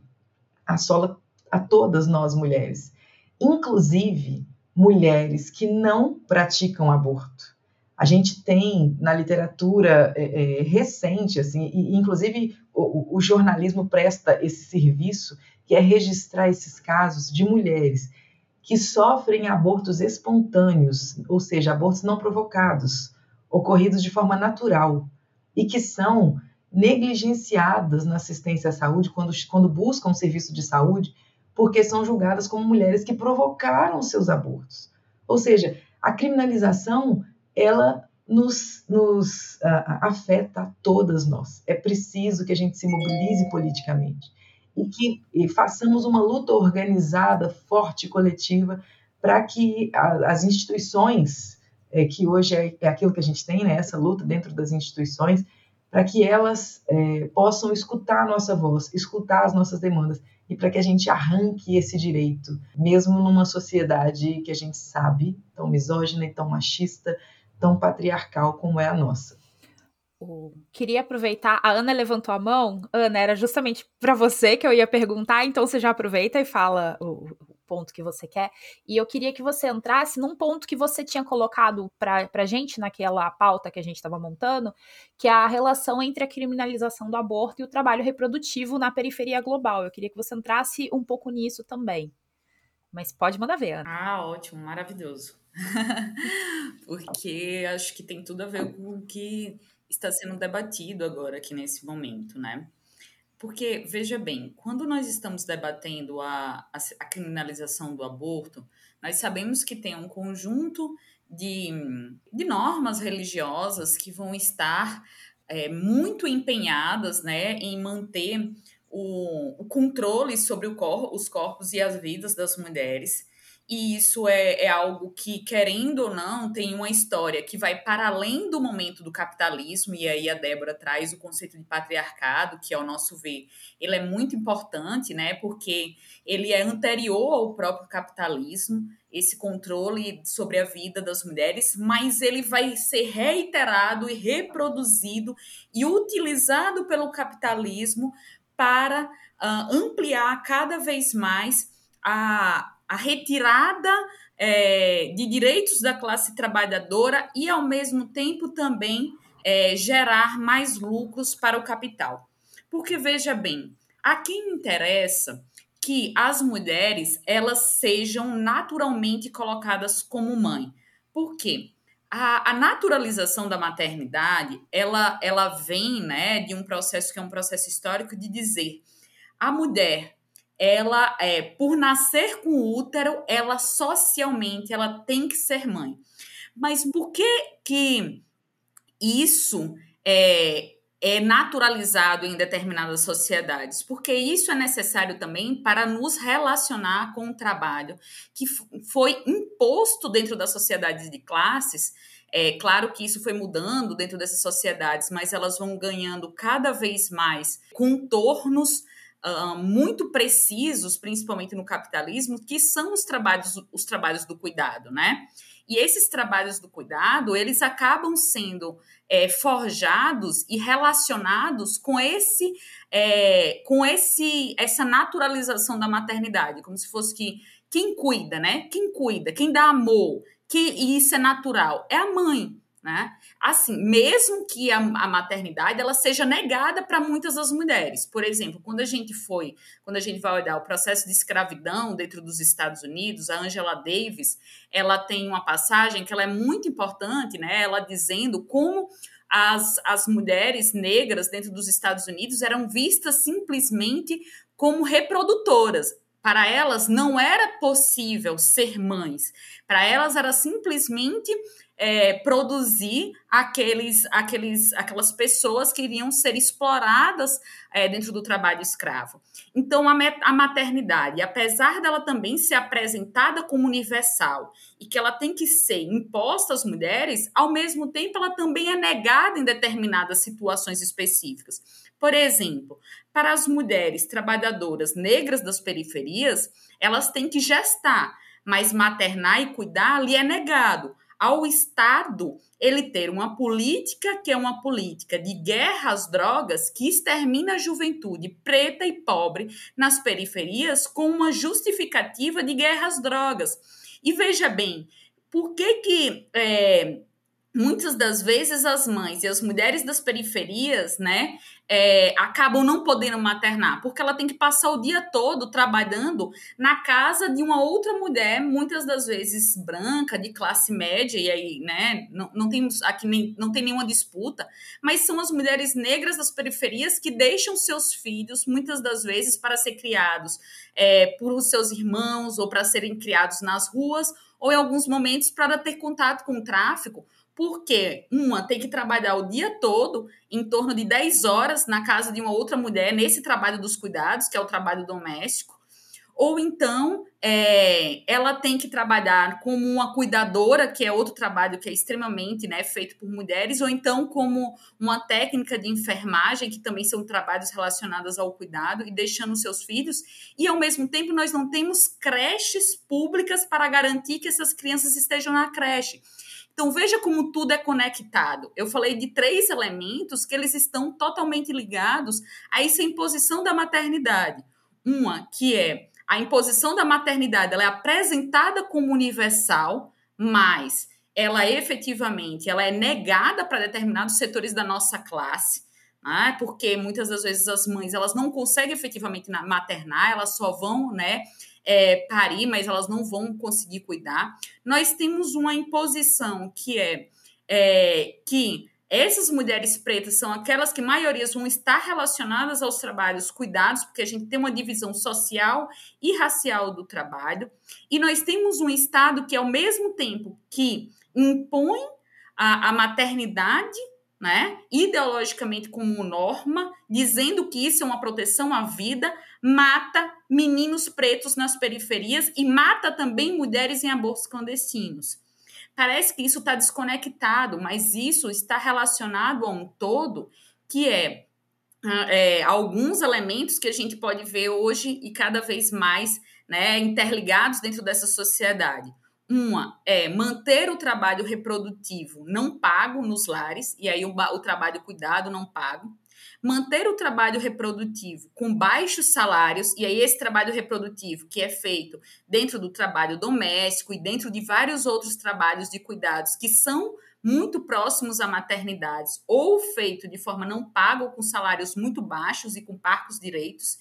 assola a todas nós mulheres, inclusive mulheres que não praticam aborto. A gente tem na literatura é, é, recente, assim, e, inclusive o, o jornalismo presta esse serviço, que é registrar esses casos de mulheres que sofrem abortos espontâneos, ou seja, abortos não provocados, ocorridos de forma natural e que são negligenciadas na assistência à saúde quando, quando buscam um serviço de saúde porque são julgadas como mulheres que provocaram seus abortos. Ou seja, a criminalização, ela nos, nos uh, afeta a todas nós. É preciso que a gente se mobilize politicamente e que e façamos uma luta organizada, forte, coletiva, para que a, as instituições, é, que hoje é, é, aquilo que a gente tem, né, essa luta dentro das instituições, para que elas é, possam escutar a nossa voz, escutar as nossas demandas e para que a gente arranque esse direito, mesmo numa sociedade que a gente sabe tão misógina e tão machista, tão patriarcal como é a nossa. Queria aproveitar, a Ana levantou a mão. Ana, era justamente para você que eu ia perguntar, então você já aproveita e fala o, ponto que você quer. E eu queria que você entrasse num ponto que você tinha colocado para a gente naquela pauta que a gente estava montando, que é a relação entre a criminalização do aborto e o trabalho reprodutivo na periferia global. Eu queria que você entrasse um pouco nisso também. Mas pode mandar ver, Ana. Ah, ótimo, maravilhoso. Porque acho que tem tudo a ver com o que está sendo debatido agora aqui nesse momento, né? Porque, veja bem, quando nós estamos debatendo a, a, a criminalização do aborto, nós sabemos que tem um conjunto de, de normas religiosas que vão estar é, muito empenhadas né, em manter o, o controle sobre o cor, os corpos e as vidas das mulheres e isso é, é algo que, querendo ou não, tem uma história que vai para além do momento do capitalismo, e aí a Débora traz o conceito de patriarcado, que, ao nosso ver, ele é muito importante, né? Porque ele é anterior ao próprio capitalismo, esse controle sobre a vida das mulheres, mas ele vai ser reiterado e reproduzido e utilizado pelo capitalismo para uh, ampliar cada vez mais a a retirada é, de direitos da classe trabalhadora e, ao mesmo tempo, também é, gerar mais lucros para o capital. Porque, veja bem, a quem interessa que as mulheres elas sejam naturalmente colocadas como mãe. Por quê? A, a, naturalização da maternidade, ela, ela vem né, de um processo que é um processo histórico de dizer a mulher ela é por nascer com útero, ela socialmente ela tem que ser mãe. Mas por que que isso é, é naturalizado em determinadas sociedades, porque isso é necessário também para nos relacionar com o trabalho que foi imposto dentro das sociedades de classes. É claro que isso foi mudando dentro dessas sociedades, mas elas vão ganhando cada vez mais contornos uh, muito precisos, principalmente no capitalismo, que são os trabalhos, os trabalhos do cuidado, né? E esses trabalhos do cuidado, eles acabam sendo é, forjados e relacionados com esse, é, com esse, essa naturalização da maternidade, como se fosse que quem cuida, né? Quem cuida, quem dá amor, que e isso é natural, é a mãe né? Assim, mesmo que a, a maternidade ela seja negada para muitas das mulheres. Por exemplo, quando a gente foi, quando a gente vai olhar o processo de escravidão dentro dos Estados Unidos, a Angela Davis, ela tem uma passagem que ela é muito importante, né? Ela dizendo como as, as mulheres negras dentro dos Estados Unidos eram vistas simplesmente como reprodutoras. Para elas não era possível ser mães. Para elas era simplesmente é, produzir aqueles, aqueles, aquelas pessoas que iriam ser exploradas é, dentro do trabalho escravo. Então, a, a maternidade, apesar dela também ser apresentada como universal e que ela tem que ser imposta às mulheres, ao mesmo tempo ela também é negada em determinadas situações específicas. Por exemplo, para as mulheres trabalhadoras negras das periferias, elas têm que gestar, mas maternar e cuidar lhe é negado ao Estado ele ter uma política que é uma política de guerra às drogas que extermina a juventude preta e pobre nas periferias com uma justificativa de guerra às drogas. E veja bem, por que que é, muitas das vezes as mães e as mulheres das periferias, né, é, acabam não podendo maternar, porque ela tem que passar o dia todo trabalhando na casa de uma outra mulher, muitas das vezes branca, de classe média, e aí, né, não, não tem aqui nem, não tem nenhuma disputa, mas são as mulheres negras das periferias que deixam seus filhos, muitas das vezes, para ser criados é, por seus irmãos ou para serem criados nas ruas, ou em alguns momentos para ter contato com o tráfico, porque uma tem que trabalhar o dia todo, em torno de 10 horas, na casa de uma outra mulher, nesse trabalho dos cuidados, que é o trabalho doméstico, ou então é, ela tem que trabalhar como uma cuidadora, que é outro trabalho que é extremamente né, feito por mulheres, ou então como uma técnica de enfermagem, que também são trabalhos relacionados ao cuidado, e deixando seus filhos. E ao mesmo tempo, nós não temos creches públicas para garantir que essas crianças estejam na creche. Então veja como tudo é conectado. Eu falei de três elementos que eles estão totalmente ligados a essa imposição da maternidade. Uma que é a imposição da maternidade, ela é apresentada como universal, mas ela efetivamente ela é negada para determinados setores da nossa classe, né? porque muitas das vezes as mães elas não conseguem efetivamente maternar, elas só vão, né, é, parir, mas elas não vão conseguir cuidar. Nós temos uma imposição que é, é que essas mulheres pretas são aquelas que maiorias vão estar relacionadas aos trabalhos cuidados, porque a gente tem uma divisão social e racial do trabalho. E nós temos um Estado que, ao mesmo tempo que impõe a, a maternidade, né, ideologicamente como norma, dizendo que isso é uma proteção à vida, mata meninos pretos nas periferias e mata também mulheres em abortos clandestinos. Parece que isso está desconectado, mas isso está relacionado a um todo que é, ah, é, alguns elementos que a gente pode ver hoje e cada vez mais né, interligados dentro dessa sociedade. Uma é manter o trabalho reprodutivo não pago nos lares, e aí o, o trabalho cuidado não pago. Manter o trabalho reprodutivo com baixos salários, e aí esse trabalho reprodutivo que é feito dentro do trabalho doméstico e dentro de vários outros trabalhos de cuidados que são muito próximos a maternidades ou feito de forma não paga ou com salários muito baixos e com parcos direitos,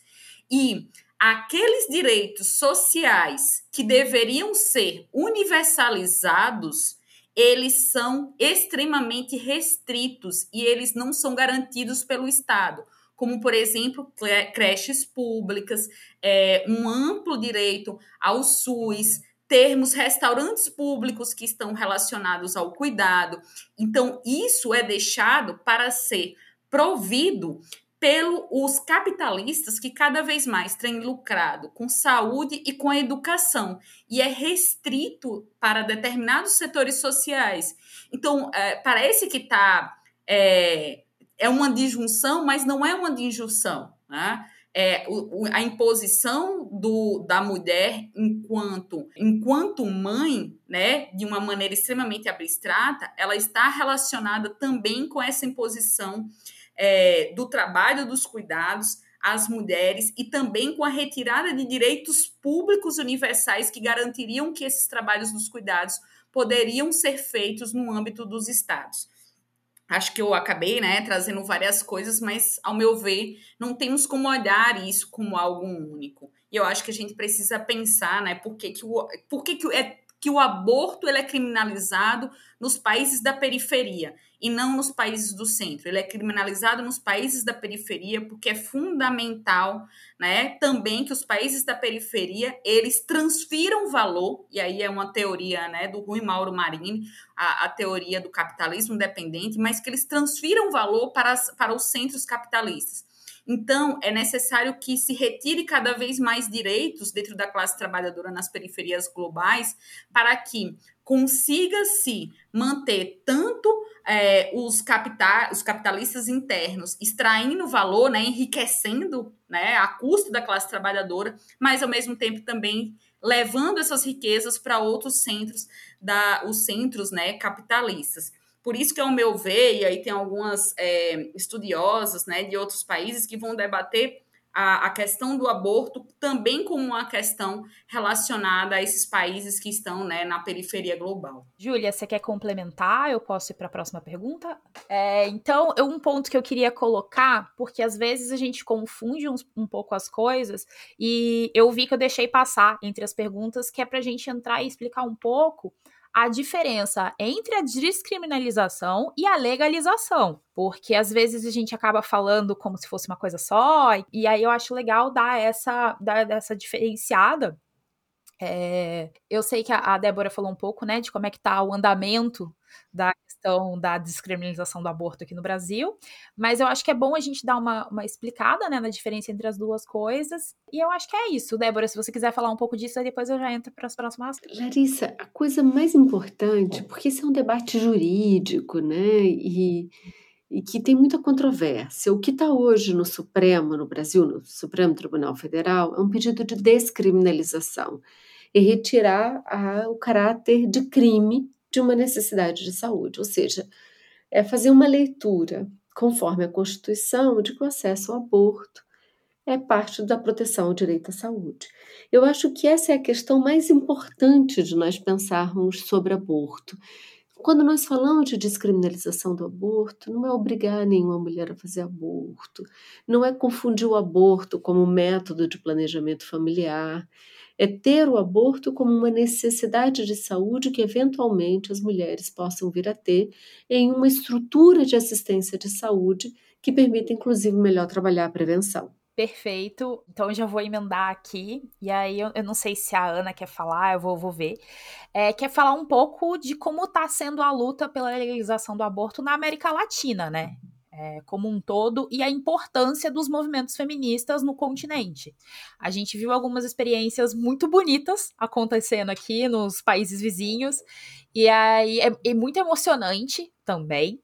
e aqueles direitos sociais que deveriam ser universalizados eles são extremamente restritos e eles não são garantidos pelo Estado, como, por exemplo, creches públicas, é, um amplo direito ao SUS, termos restaurantes públicos que estão relacionados ao cuidado. Então, isso é deixado para ser provido pelos capitalistas que cada vez mais têm lucrado com saúde e com educação e é restrito para determinados setores sociais. Então, é, parece que está é, é uma disjunção, mas não é uma disjunção. Né? É, o, a imposição do, da mulher enquanto, enquanto mãe, né, de uma maneira extremamente abstrata, ela está relacionada também com essa imposição é, do trabalho dos cuidados às mulheres e também com a retirada de direitos públicos universais que garantiriam que esses trabalhos dos cuidados poderiam ser feitos no âmbito dos estados. Acho que eu acabei né, trazendo várias coisas, mas, ao meu ver, não temos como olhar isso como algo único. E eu acho que a gente precisa pensar né, por que, que, o, por que, que é que o aborto ele é criminalizado nos países da periferia e não nos países do centro. Ele é criminalizado nos países da periferia porque é fundamental, né, também que os países da periferia eles transfiram valor e aí é uma teoria, né, do Rui Mauro Marini, a, a teoria do capitalismo dependente, mas que eles transfiram valor para, as, para os centros capitalistas. Então, é necessário que se retire cada vez mais direitos dentro da classe trabalhadora nas periferias globais para que consiga-se manter tanto é, os, capital, os capitalistas internos extraindo valor, né, enriquecendo né, a custo da classe trabalhadora, mas ao mesmo tempo também levando essas riquezas para outros centros, da, os centros né, capitalistas. Por isso que, ao meu ver, e aí tem algumas é, estudiosas né, de outros países que vão debater a, a, questão do aborto também como uma questão relacionada a esses países que estão né, na periferia global. Júlia, você quer complementar? Eu posso ir para a próxima pergunta? É, então, um ponto que eu queria colocar, porque às vezes a gente confunde um, um pouco as coisas, e eu vi que eu deixei passar entre as perguntas, que é para a gente entrar e explicar um pouco a diferença entre a descriminalização e a legalização, porque às vezes a gente acaba falando como se fosse uma coisa só, e aí eu acho legal dar essa, dar essa diferenciada. É, eu sei que a, a Débora falou um pouco, né, de como é que tá o andamento da questão da descriminalização do aborto aqui no Brasil, mas eu acho que é bom a gente dar uma, uma explicada né, na diferença entre as duas coisas. E eu acho que é isso, Débora. Se você quiser falar um pouco disso, aí depois eu já entro para as próximas. Larissa, a coisa mais importante, porque isso é um debate jurídico, né? E e que tem muita controvérsia. O que está hoje no Supremo, no Brasil, no Supremo Tribunal Federal, é um pedido de descriminalização e retirar a, o caráter de crime de uma necessidade de saúde, ou seja, é fazer uma leitura conforme a Constituição de que o acesso ao aborto é parte da proteção ao direito à saúde. Eu acho que essa é a questão mais importante de nós pensarmos sobre aborto. Quando nós falamos de descriminalização do aborto, não é obrigar nenhuma mulher a fazer aborto, não é confundir o aborto como método de planejamento familiar, é ter o aborto como uma necessidade de saúde que eventualmente as mulheres possam vir a ter em uma estrutura de assistência de saúde que permita, inclusive, melhor trabalhar a prevenção. Perfeito. Então já vou emendar aqui. E aí eu, eu não sei se a Ana quer falar, eu vou, vou ver. É, quer falar um pouco de como está sendo a luta pela legalização do aborto na América Latina, né? É, como um todo e a importância dos movimentos feministas no continente. A gente viu algumas experiências muito bonitas acontecendo aqui nos países vizinhos, e aí é, é muito emocionante também.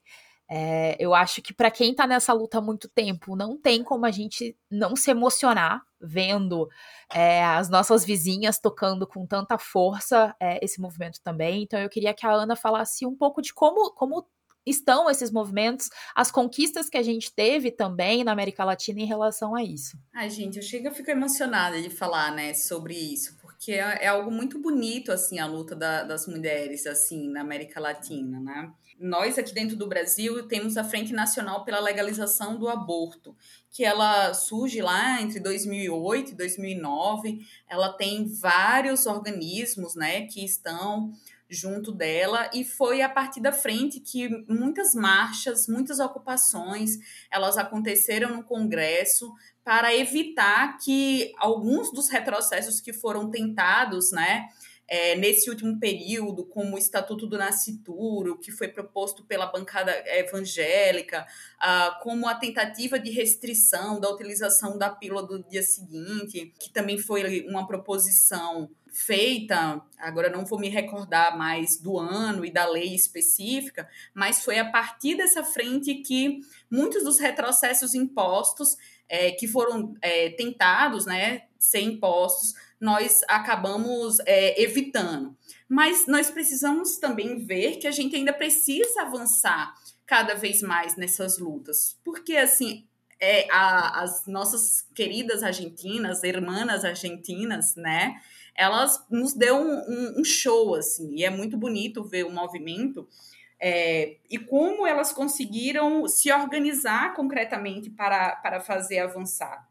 É, eu acho que para quem está nessa luta há muito tempo, não tem como a gente não se emocionar vendo é, as nossas vizinhas tocando com tanta força é, esse movimento também. Então eu queria que a Ana falasse um pouco de como, como estão esses movimentos, as conquistas que a gente teve também na América Latina em relação a isso. Ai, gente, eu chego a ficar emocionada de falar, né, sobre isso, porque é, é algo muito bonito, assim, a luta da, das mulheres, assim, na América Latina, né? Nós aqui dentro do Brasil temos a Frente Nacional pela Legalização do Aborto, que ela surge lá entre 2008 e 2009. Ela tem vários organismos, né, que estão junto dela e foi a partir da frente que muitas marchas, muitas ocupações, elas aconteceram no Congresso para evitar que alguns dos retrocessos que foram tentados, né, é, nesse último período, como o Estatuto do Nascituro, que foi proposto pela bancada evangélica, ah, como a tentativa de restrição da utilização da pílula do dia seguinte, que também foi uma proposição feita, agora não vou me recordar mais do ano e da lei específica, mas foi a partir dessa frente que muitos dos retrocessos impostos é, que foram é, tentados né, ser impostos, nós acabamos é, evitando. Mas nós precisamos também ver que a gente ainda precisa avançar cada vez mais nessas lutas, porque assim é, a, as nossas queridas argentinas, irmãs argentinas, né? Elas nos deu um, um, um, show assim e é muito bonito ver o movimento é, e como elas conseguiram se organizar concretamente para, para fazer avançar.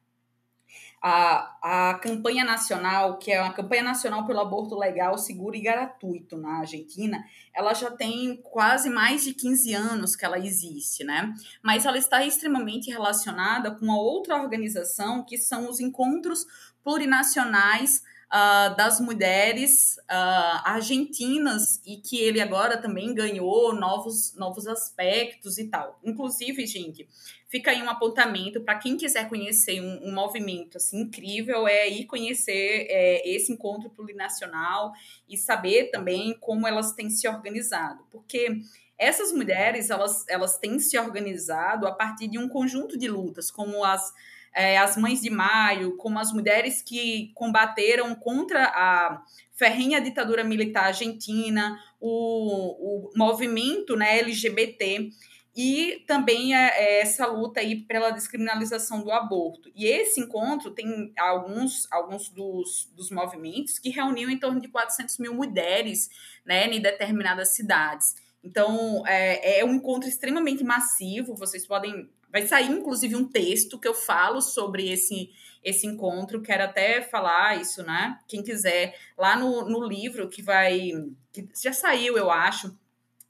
A, a campanha nacional, que é a campanha nacional pelo aborto legal, seguro e gratuito na Argentina, ela já tem quase mais de 15 anos que ela existe, né? Mas ela está extremamente relacionada com uma outra organização que são os encontros plurinacionais uh, das mulheres uh, argentinas e que ele agora também ganhou novos, novos aspectos e tal. Inclusive, gente, fica aí um apontamento para quem quiser conhecer um, um, movimento assim incrível é ir conhecer é, esse encontro plurinacional e saber também como elas têm se organizado, porque essas mulheres elas, elas têm se organizado a partir de um conjunto de lutas, como as é, as Mães de Maio, como as mulheres que combateram contra a ferrinha ditadura militar argentina, o, o movimento né, LGBT e também é, é essa luta aí pela descriminalização do aborto. E esse encontro tem alguns, alguns dos, dos movimentos que reuniam em torno de 400 mil mulheres né, em determinadas cidades. Então, é, é um encontro extremamente massivo. Vocês podem Vai sair, inclusive, um texto que eu falo sobre esse, esse encontro. Quero até falar isso, né? Quem quiser, lá no, no livro que vai. que já saiu, eu acho,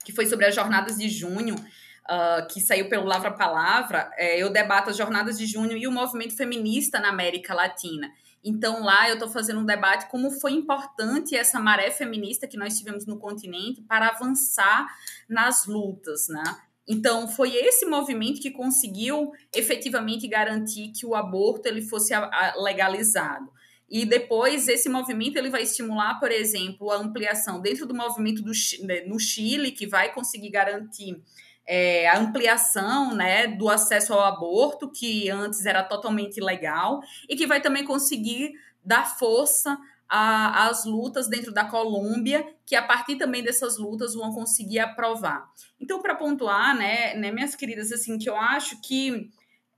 que foi sobre as jornadas de junho. Uh, que saiu pelo Lavra Palavra, é, eu debato as jornadas de junho e o movimento feminista na América Latina. Então, lá eu estou fazendo um debate como foi importante essa maré feminista que nós tivemos no continente para avançar nas lutas, né? Então, foi esse movimento que conseguiu efetivamente garantir que o aborto ele fosse legalizado. E depois esse movimento ele vai estimular, por exemplo, a ampliação dentro do movimento do, né, no Chile, que vai conseguir garantir é, a ampliação né, do acesso ao aborto, que antes era totalmente ilegal, e que vai também conseguir dar força a, as lutas dentro da Colômbia, que a partir também dessas lutas vão conseguir aprovar. Então, para pontuar, né, né, minhas queridas, assim, que eu acho que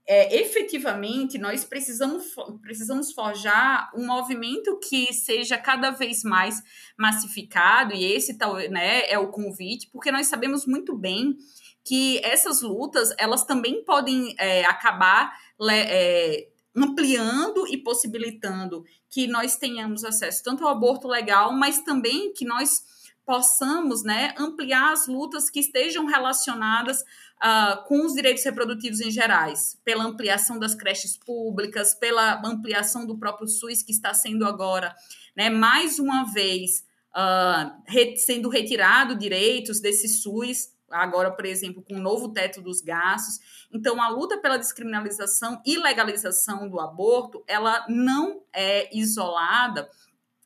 é, efetivamente nós precisamos, precisamos forjar um movimento que seja cada vez mais massificado, e esse tal, né, é o convite, porque nós sabemos muito bem que essas lutas elas também podem é, acabar é, ampliando e possibilitando que nós tenhamos acesso tanto ao aborto legal, mas também que nós possamos né, ampliar as lutas que estejam relacionadas uh, com os direitos reprodutivos em gerais, pela ampliação das creches públicas, pela ampliação do próprio SUS, que está sendo agora, né, mais uma vez, uh, sendo retirado direitos desse SUS agora, por exemplo, com o novo teto dos gastos. Então, a luta pela descriminalização e legalização do aborto, ela não é isolada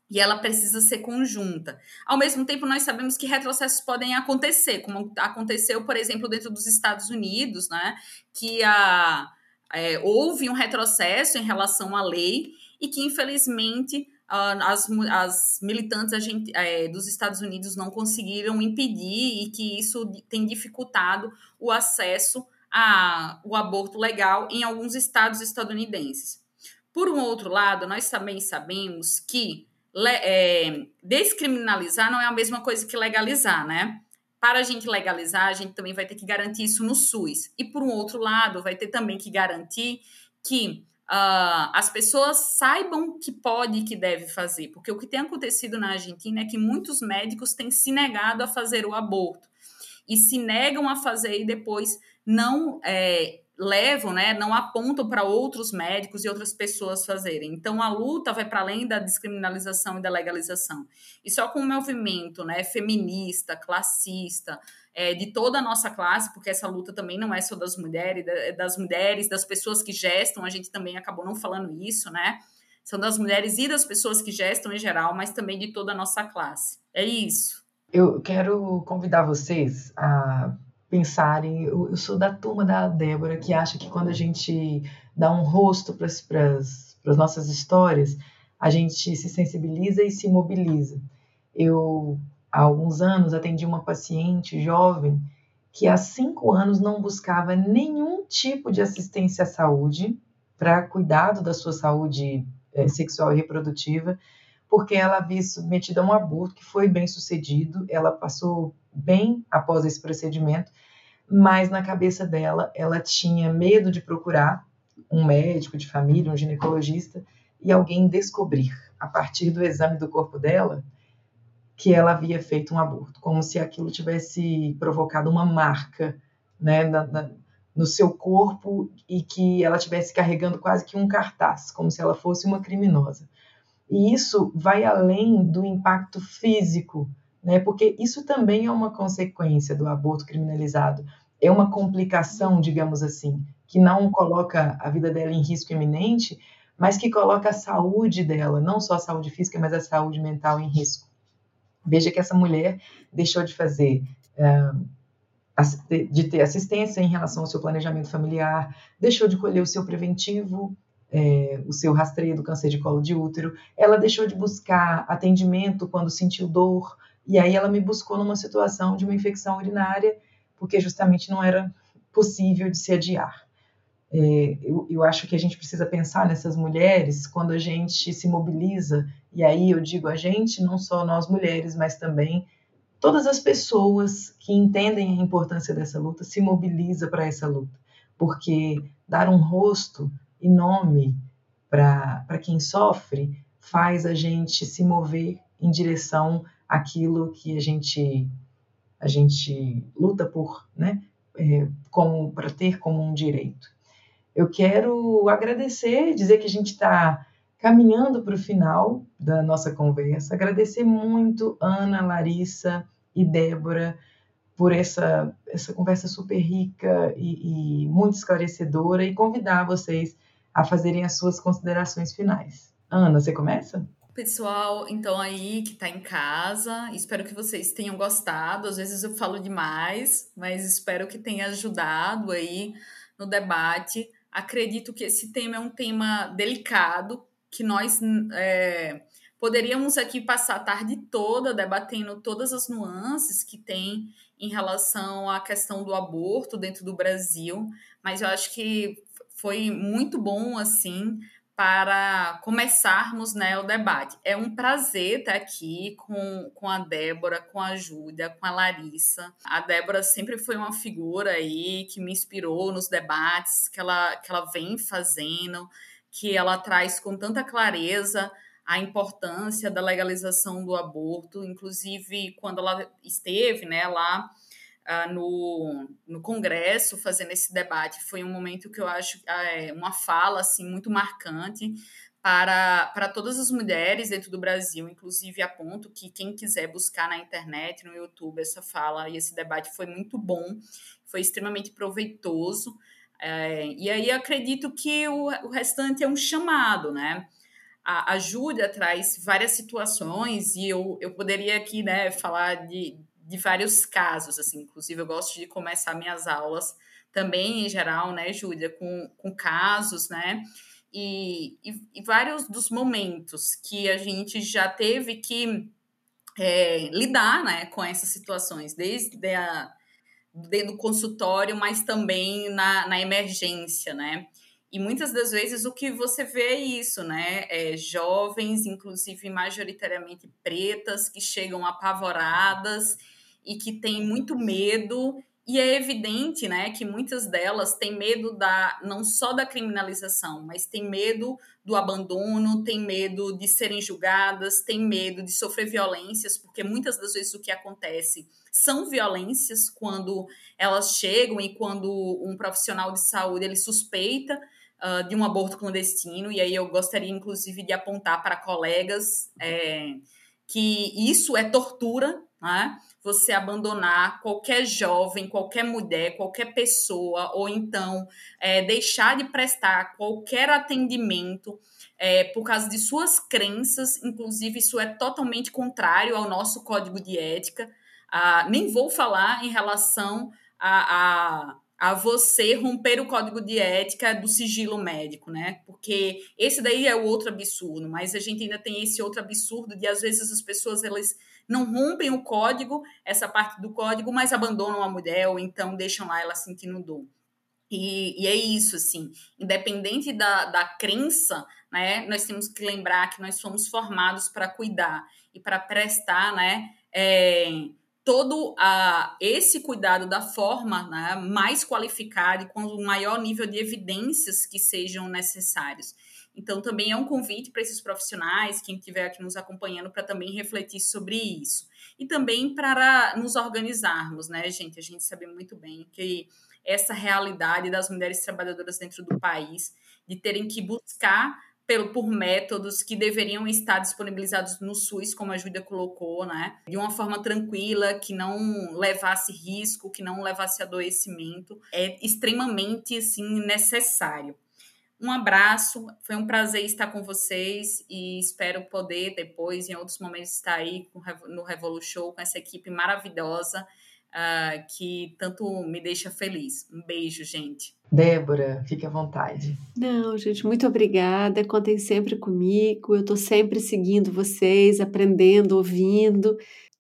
e ela precisa ser conjunta. Ao mesmo tempo, nós sabemos que retrocessos podem acontecer, como aconteceu, por exemplo, dentro dos Estados Unidos, né, que a, é, houve um retrocesso em relação à lei e que, infelizmente, as, as militantes é, dos Estados Unidos não conseguiram impedir e que isso tem dificultado o acesso ao aborto legal em alguns estados estadunidenses. Por um outro lado, nós também sabemos que é, descriminalizar não é a mesma coisa que legalizar, né? Para a gente legalizar, a gente também vai ter que garantir isso no SUS. E por um outro lado, vai ter também que garantir que uh, as pessoas saibam que pode e que deve fazer. Porque o que tem acontecido na Argentina é que muitos médicos têm se negado a fazer o aborto. E se negam a fazer e depois não é, levam, né, não apontam para outros médicos e outras pessoas fazerem. Então a luta vai para além da descriminalização e da legalização. E só com o movimento, né, feminista, classista, é, de toda a nossa classe, porque essa luta também não é só das mulheres, das mulheres, das pessoas que gestam, a gente também acabou não falando isso, né? São das mulheres e das pessoas que gestam em geral, mas também de toda a nossa classe. É isso. Eu quero convidar vocês a pensarem. Eu, eu sou da turma da Débora que acha que quando a gente dá um rosto para as nossas histórias, a gente se sensibiliza e se mobiliza. Eu, há alguns anos, atendi uma paciente jovem que há cinco anos não buscava nenhum tipo de assistência à saúde para cuidado da sua saúde é, sexual e reprodutiva, porque ela havia submetido a um aborto que foi bem sucedido, ela passou bem após esse procedimento, mas na cabeça dela ela tinha medo de procurar um médico de família, um ginecologista e alguém descobrir. A partir do exame do corpo dela que ela havia feito um aborto, como se aquilo tivesse provocado uma marca, né, na, na, no seu corpo e que ela tivesse carregando quase que um cartaz, como se ela fosse uma criminosa. E isso vai além do impacto físico né? Porque isso também é uma consequência do aborto criminalizado. É uma complicação, digamos assim, que não coloca a vida dela em risco iminente, mas que coloca a saúde dela, não só a saúde física, mas a saúde mental em risco. Veja que essa mulher deixou de fazer, de ter assistência em relação ao seu planejamento familiar, deixou de colher o seu preventivo, é, o seu rastreio do câncer de colo de útero, ela deixou de buscar atendimento quando sentiu dor, e aí ela me buscou numa situação de uma infecção urinária, porque justamente não era possível de se adiar. É, eu, eu, acho que a gente precisa pensar nessas mulheres quando a gente se mobiliza, e aí eu digo a gente, não só nós mulheres, mas também todas as pessoas que entendem a importância dessa luta se mobiliza para essa luta, porque dar um rosto e nome para quem sofre faz a gente se mover em direção aquilo que a gente a gente luta por, né, é, como para ter como um direito. Eu quero agradecer, dizer que a gente está caminhando para o final da nossa conversa. Agradecer muito Ana, Larissa e Débora por essa, essa conversa super rica e, e muito esclarecedora e convidar vocês a fazerem as suas considerações finais. Ana, você começa? Pessoal, então aí que tá em casa, espero que vocês tenham gostado. Às vezes eu falo demais, mas espero que tenha ajudado aí no debate. Acredito que esse tema é um tema delicado, que nós é, poderíamos aqui passar a tarde toda debatendo todas as nuances que tem em relação à questão do aborto dentro do Brasil, mas eu acho que foi muito bom assim para começarmos né, o debate. É um prazer estar aqui com, com a Débora, com a Júlia, com a Larissa. A Débora sempre foi uma figura aí que me inspirou nos debates que ela, que ela vem fazendo, que ela traz com tanta clareza a importância da legalização do aborto, inclusive quando ela esteve né, lá uh, no, no Congresso fazendo esse debate. Foi um momento que eu acho uh, uma fala assim muito marcante para, para todas as mulheres dentro do Brasil, inclusive aponto que quem quiser buscar na internet, no YouTube, essa fala e esse debate foi muito bom, foi extremamente proveitoso. É, e aí acredito que o, o restante é um chamado, né? A, a Júlia traz várias situações e eu, eu poderia aqui né, falar de, de vários casos, assim, inclusive eu gosto de começar minhas aulas também, em geral, né, Júlia, com, com casos, né, e, e, e, vários dos momentos que a gente já teve que é, lidar, né, com essas situações, desde a, desde o consultório, mas também na, na emergência, né, e muitas das vezes o que você vê é isso, né? É jovens, inclusive majoritariamente pretas, que chegam apavoradas e que têm muito medo. E é evidente, né, que muitas delas têm medo da não só da criminalização, mas têm medo do abandono, têm medo de serem julgadas, têm medo de sofrer violências, porque muitas das vezes o que acontece são violências quando elas chegam e quando um profissional de saúde ele suspeita uh, de um aborto clandestino, e aí eu gostaria inclusive de apontar para colegas é, que isso é tortura, né? Você abandonar qualquer jovem, qualquer mulher, qualquer pessoa, ou então é, deixar de prestar qualquer atendimento é, por causa de suas crenças, inclusive isso é totalmente contrário ao nosso código de ética. Ah, nem vou falar em relação a, a a você romper o código de ética do sigilo médico, né? Porque esse daí é o outro absurdo, mas a gente ainda tem esse outro absurdo de às vezes as pessoas elas não rompem o código, essa parte do código, mas abandonam a mulher ou então deixam lá ela sentindo dor. E, e é isso, assim, independente da, da crença, né, nós temos que lembrar que nós somos formados para cuidar e para prestar, né, é, todo a, esse cuidado da forma né, mais qualificada e com o maior nível de evidências que sejam necessários. Então, também é um convite para esses profissionais, quem estiver aqui nos acompanhando, para também refletir sobre isso. E também para nos organizarmos, né, gente? A gente sabe muito bem que essa realidade das mulheres trabalhadoras dentro do país, de terem que buscar pelo, por métodos que deveriam estar disponibilizados no SUS, como a Júlia colocou, né? De uma forma tranquila, que não levasse risco, que não levasse adoecimento. É extremamente, assim, necessário. Um abraço, foi um prazer estar com vocês e espero poder depois, em outros momentos, estar aí no Revolu Show com essa equipe maravilhosa uh, que tanto me deixa feliz. Um beijo, gente. Débora, fique à vontade. Não, gente, muito obrigada. Contem sempre comigo. Eu estou sempre seguindo vocês, aprendendo, ouvindo,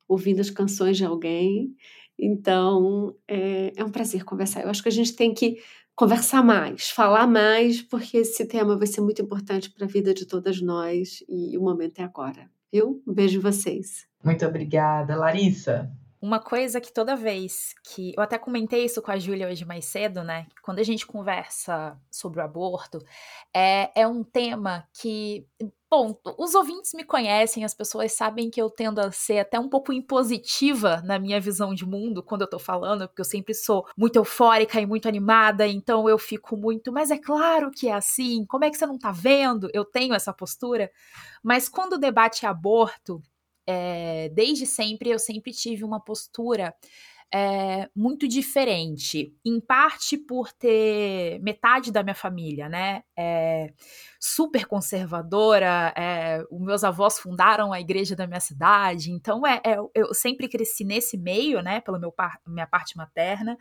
ouvindo as canções de alguém. Então, é, é um prazer conversar. Eu acho que a gente tem que conversar mais, falar mais, porque esse tema vai ser muito importante para a vida de todas nós e o momento é agora. Viu? Um beijo em vocês. Muito obrigada, Larissa. Uma coisa que toda vez que. Eu até comentei isso com a Júlia hoje mais cedo, né? Quando a gente conversa sobre o aborto, é, é um tema que. Bom, os ouvintes me conhecem, as pessoas sabem que eu tendo a ser até um pouco impositiva na minha visão de mundo quando eu tô falando, porque eu sempre sou muito eufórica e muito animada, então eu fico muito, mas é claro que é assim, como é que você não tá vendo? Eu tenho essa postura. Mas quando o debate é aborto, é, desde sempre eu sempre tive uma postura é, muito diferente, em parte por ter metade da minha família, né, é, super conservadora, é, os meus avós fundaram a igreja da minha cidade, então é, é eu sempre cresci nesse meio, né, pela meu minha parte materna,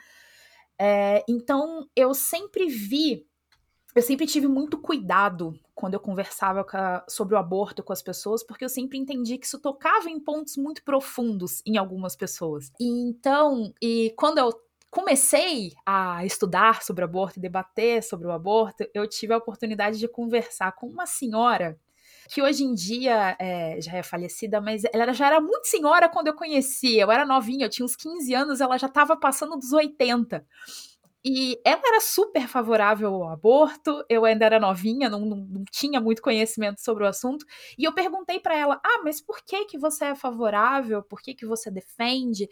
então eu sempre vi eu sempre tive muito cuidado quando eu conversava a, sobre o aborto com as pessoas, porque eu sempre entendi que isso tocava em pontos muito profundos em algumas pessoas. E então, e quando eu comecei a estudar sobre aborto e debater sobre o aborto, eu tive a oportunidade de conversar com uma senhora que hoje em dia é, já é falecida, mas ela já era muito senhora quando eu conheci. Eu era novinha, eu tinha uns 15 anos, ela já estava passando dos 80. E ela era super favorável ao aborto, eu ainda era novinha, não, não, não tinha muito conhecimento sobre o assunto, e eu perguntei para ela: "Ah, mas por que que você é favorável? Por que que você defende?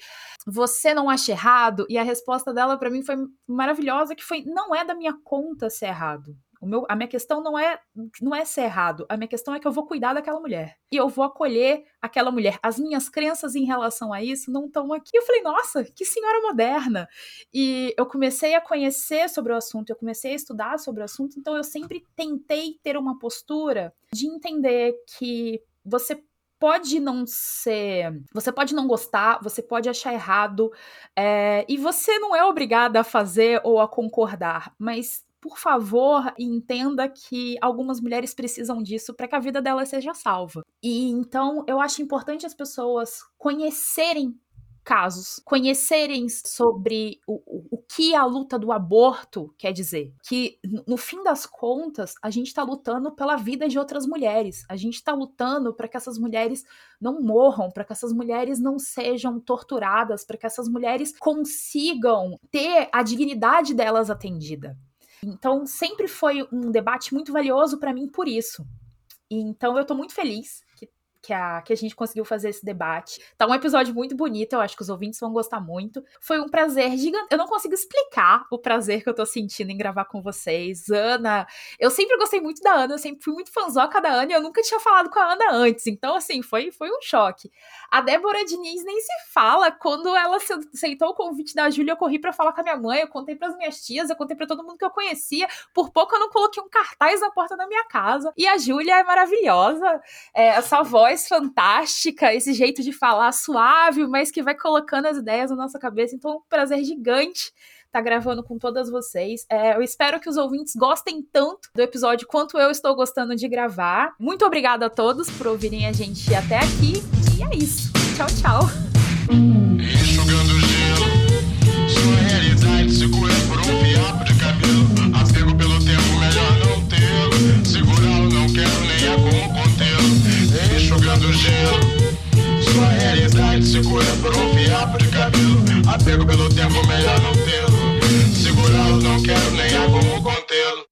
Você não acha errado?" E a resposta dela para mim foi maravilhosa, que foi: "Não é da minha conta ser errado. Meu, a minha questão não é não é ser errado, a minha questão é que eu vou cuidar daquela mulher. E eu vou acolher aquela mulher. As minhas crenças em relação a isso não estão aqui. Eu falei, nossa, que senhora moderna. E eu comecei a conhecer sobre o assunto, eu comecei a estudar sobre o assunto, então eu sempre tentei ter uma postura de entender que você pode não ser. Você pode não gostar, você pode achar errado, é, e você não é obrigada a fazer ou a concordar, mas por favor, entenda que algumas mulheres precisam disso para que a vida delas seja salva. E então eu acho importante as pessoas conhecerem casos, conhecerem sobre o, o, o, que a luta do aborto quer dizer. Que, no fim das contas, a gente está lutando pela vida de outras mulheres. A gente está lutando para que essas mulheres não morram, para que essas mulheres não sejam torturadas, para que essas mulheres consigam ter a dignidade delas atendida. Então, sempre foi um debate muito valioso para mim por isso. Então, eu estou muito feliz que a, que a gente conseguiu fazer esse debate. Tá um episódio muito bonito, eu acho que os ouvintes vão gostar muito. Foi um prazer gigante. Eu não consigo explicar o prazer que eu tô sentindo em gravar com vocês. Ana, eu sempre gostei muito da Ana, eu sempre fui muito fãzoca da Ana e eu nunca tinha falado com a Ana antes. Então, assim, foi, foi um choque. A Débora Diniz nem se fala. Quando ela aceitou o convite da Júlia, eu corri para falar com a minha mãe, eu contei para as minhas tias, eu contei para todo mundo que eu conhecia. Por pouco eu não coloquei um cartaz na porta da minha casa. E a Júlia é maravilhosa. É, essa voz voz fantástica, esse jeito de falar suave, mas que vai colocando as ideias na nossa cabeça. Então, um prazer gigante tá gravando com todas vocês. É, eu espero que os ouvintes gostem tanto do episódio quanto eu estou gostando de gravar. Muito obrigada a todos por ouvirem a gente até aqui. E é isso. Tchau, tchau. Sua realidade segura por um fiapo de cabelo. Apego pelo tempo, melhor não tê-lo. Segurá-lo, não quero nem há como contê-lo.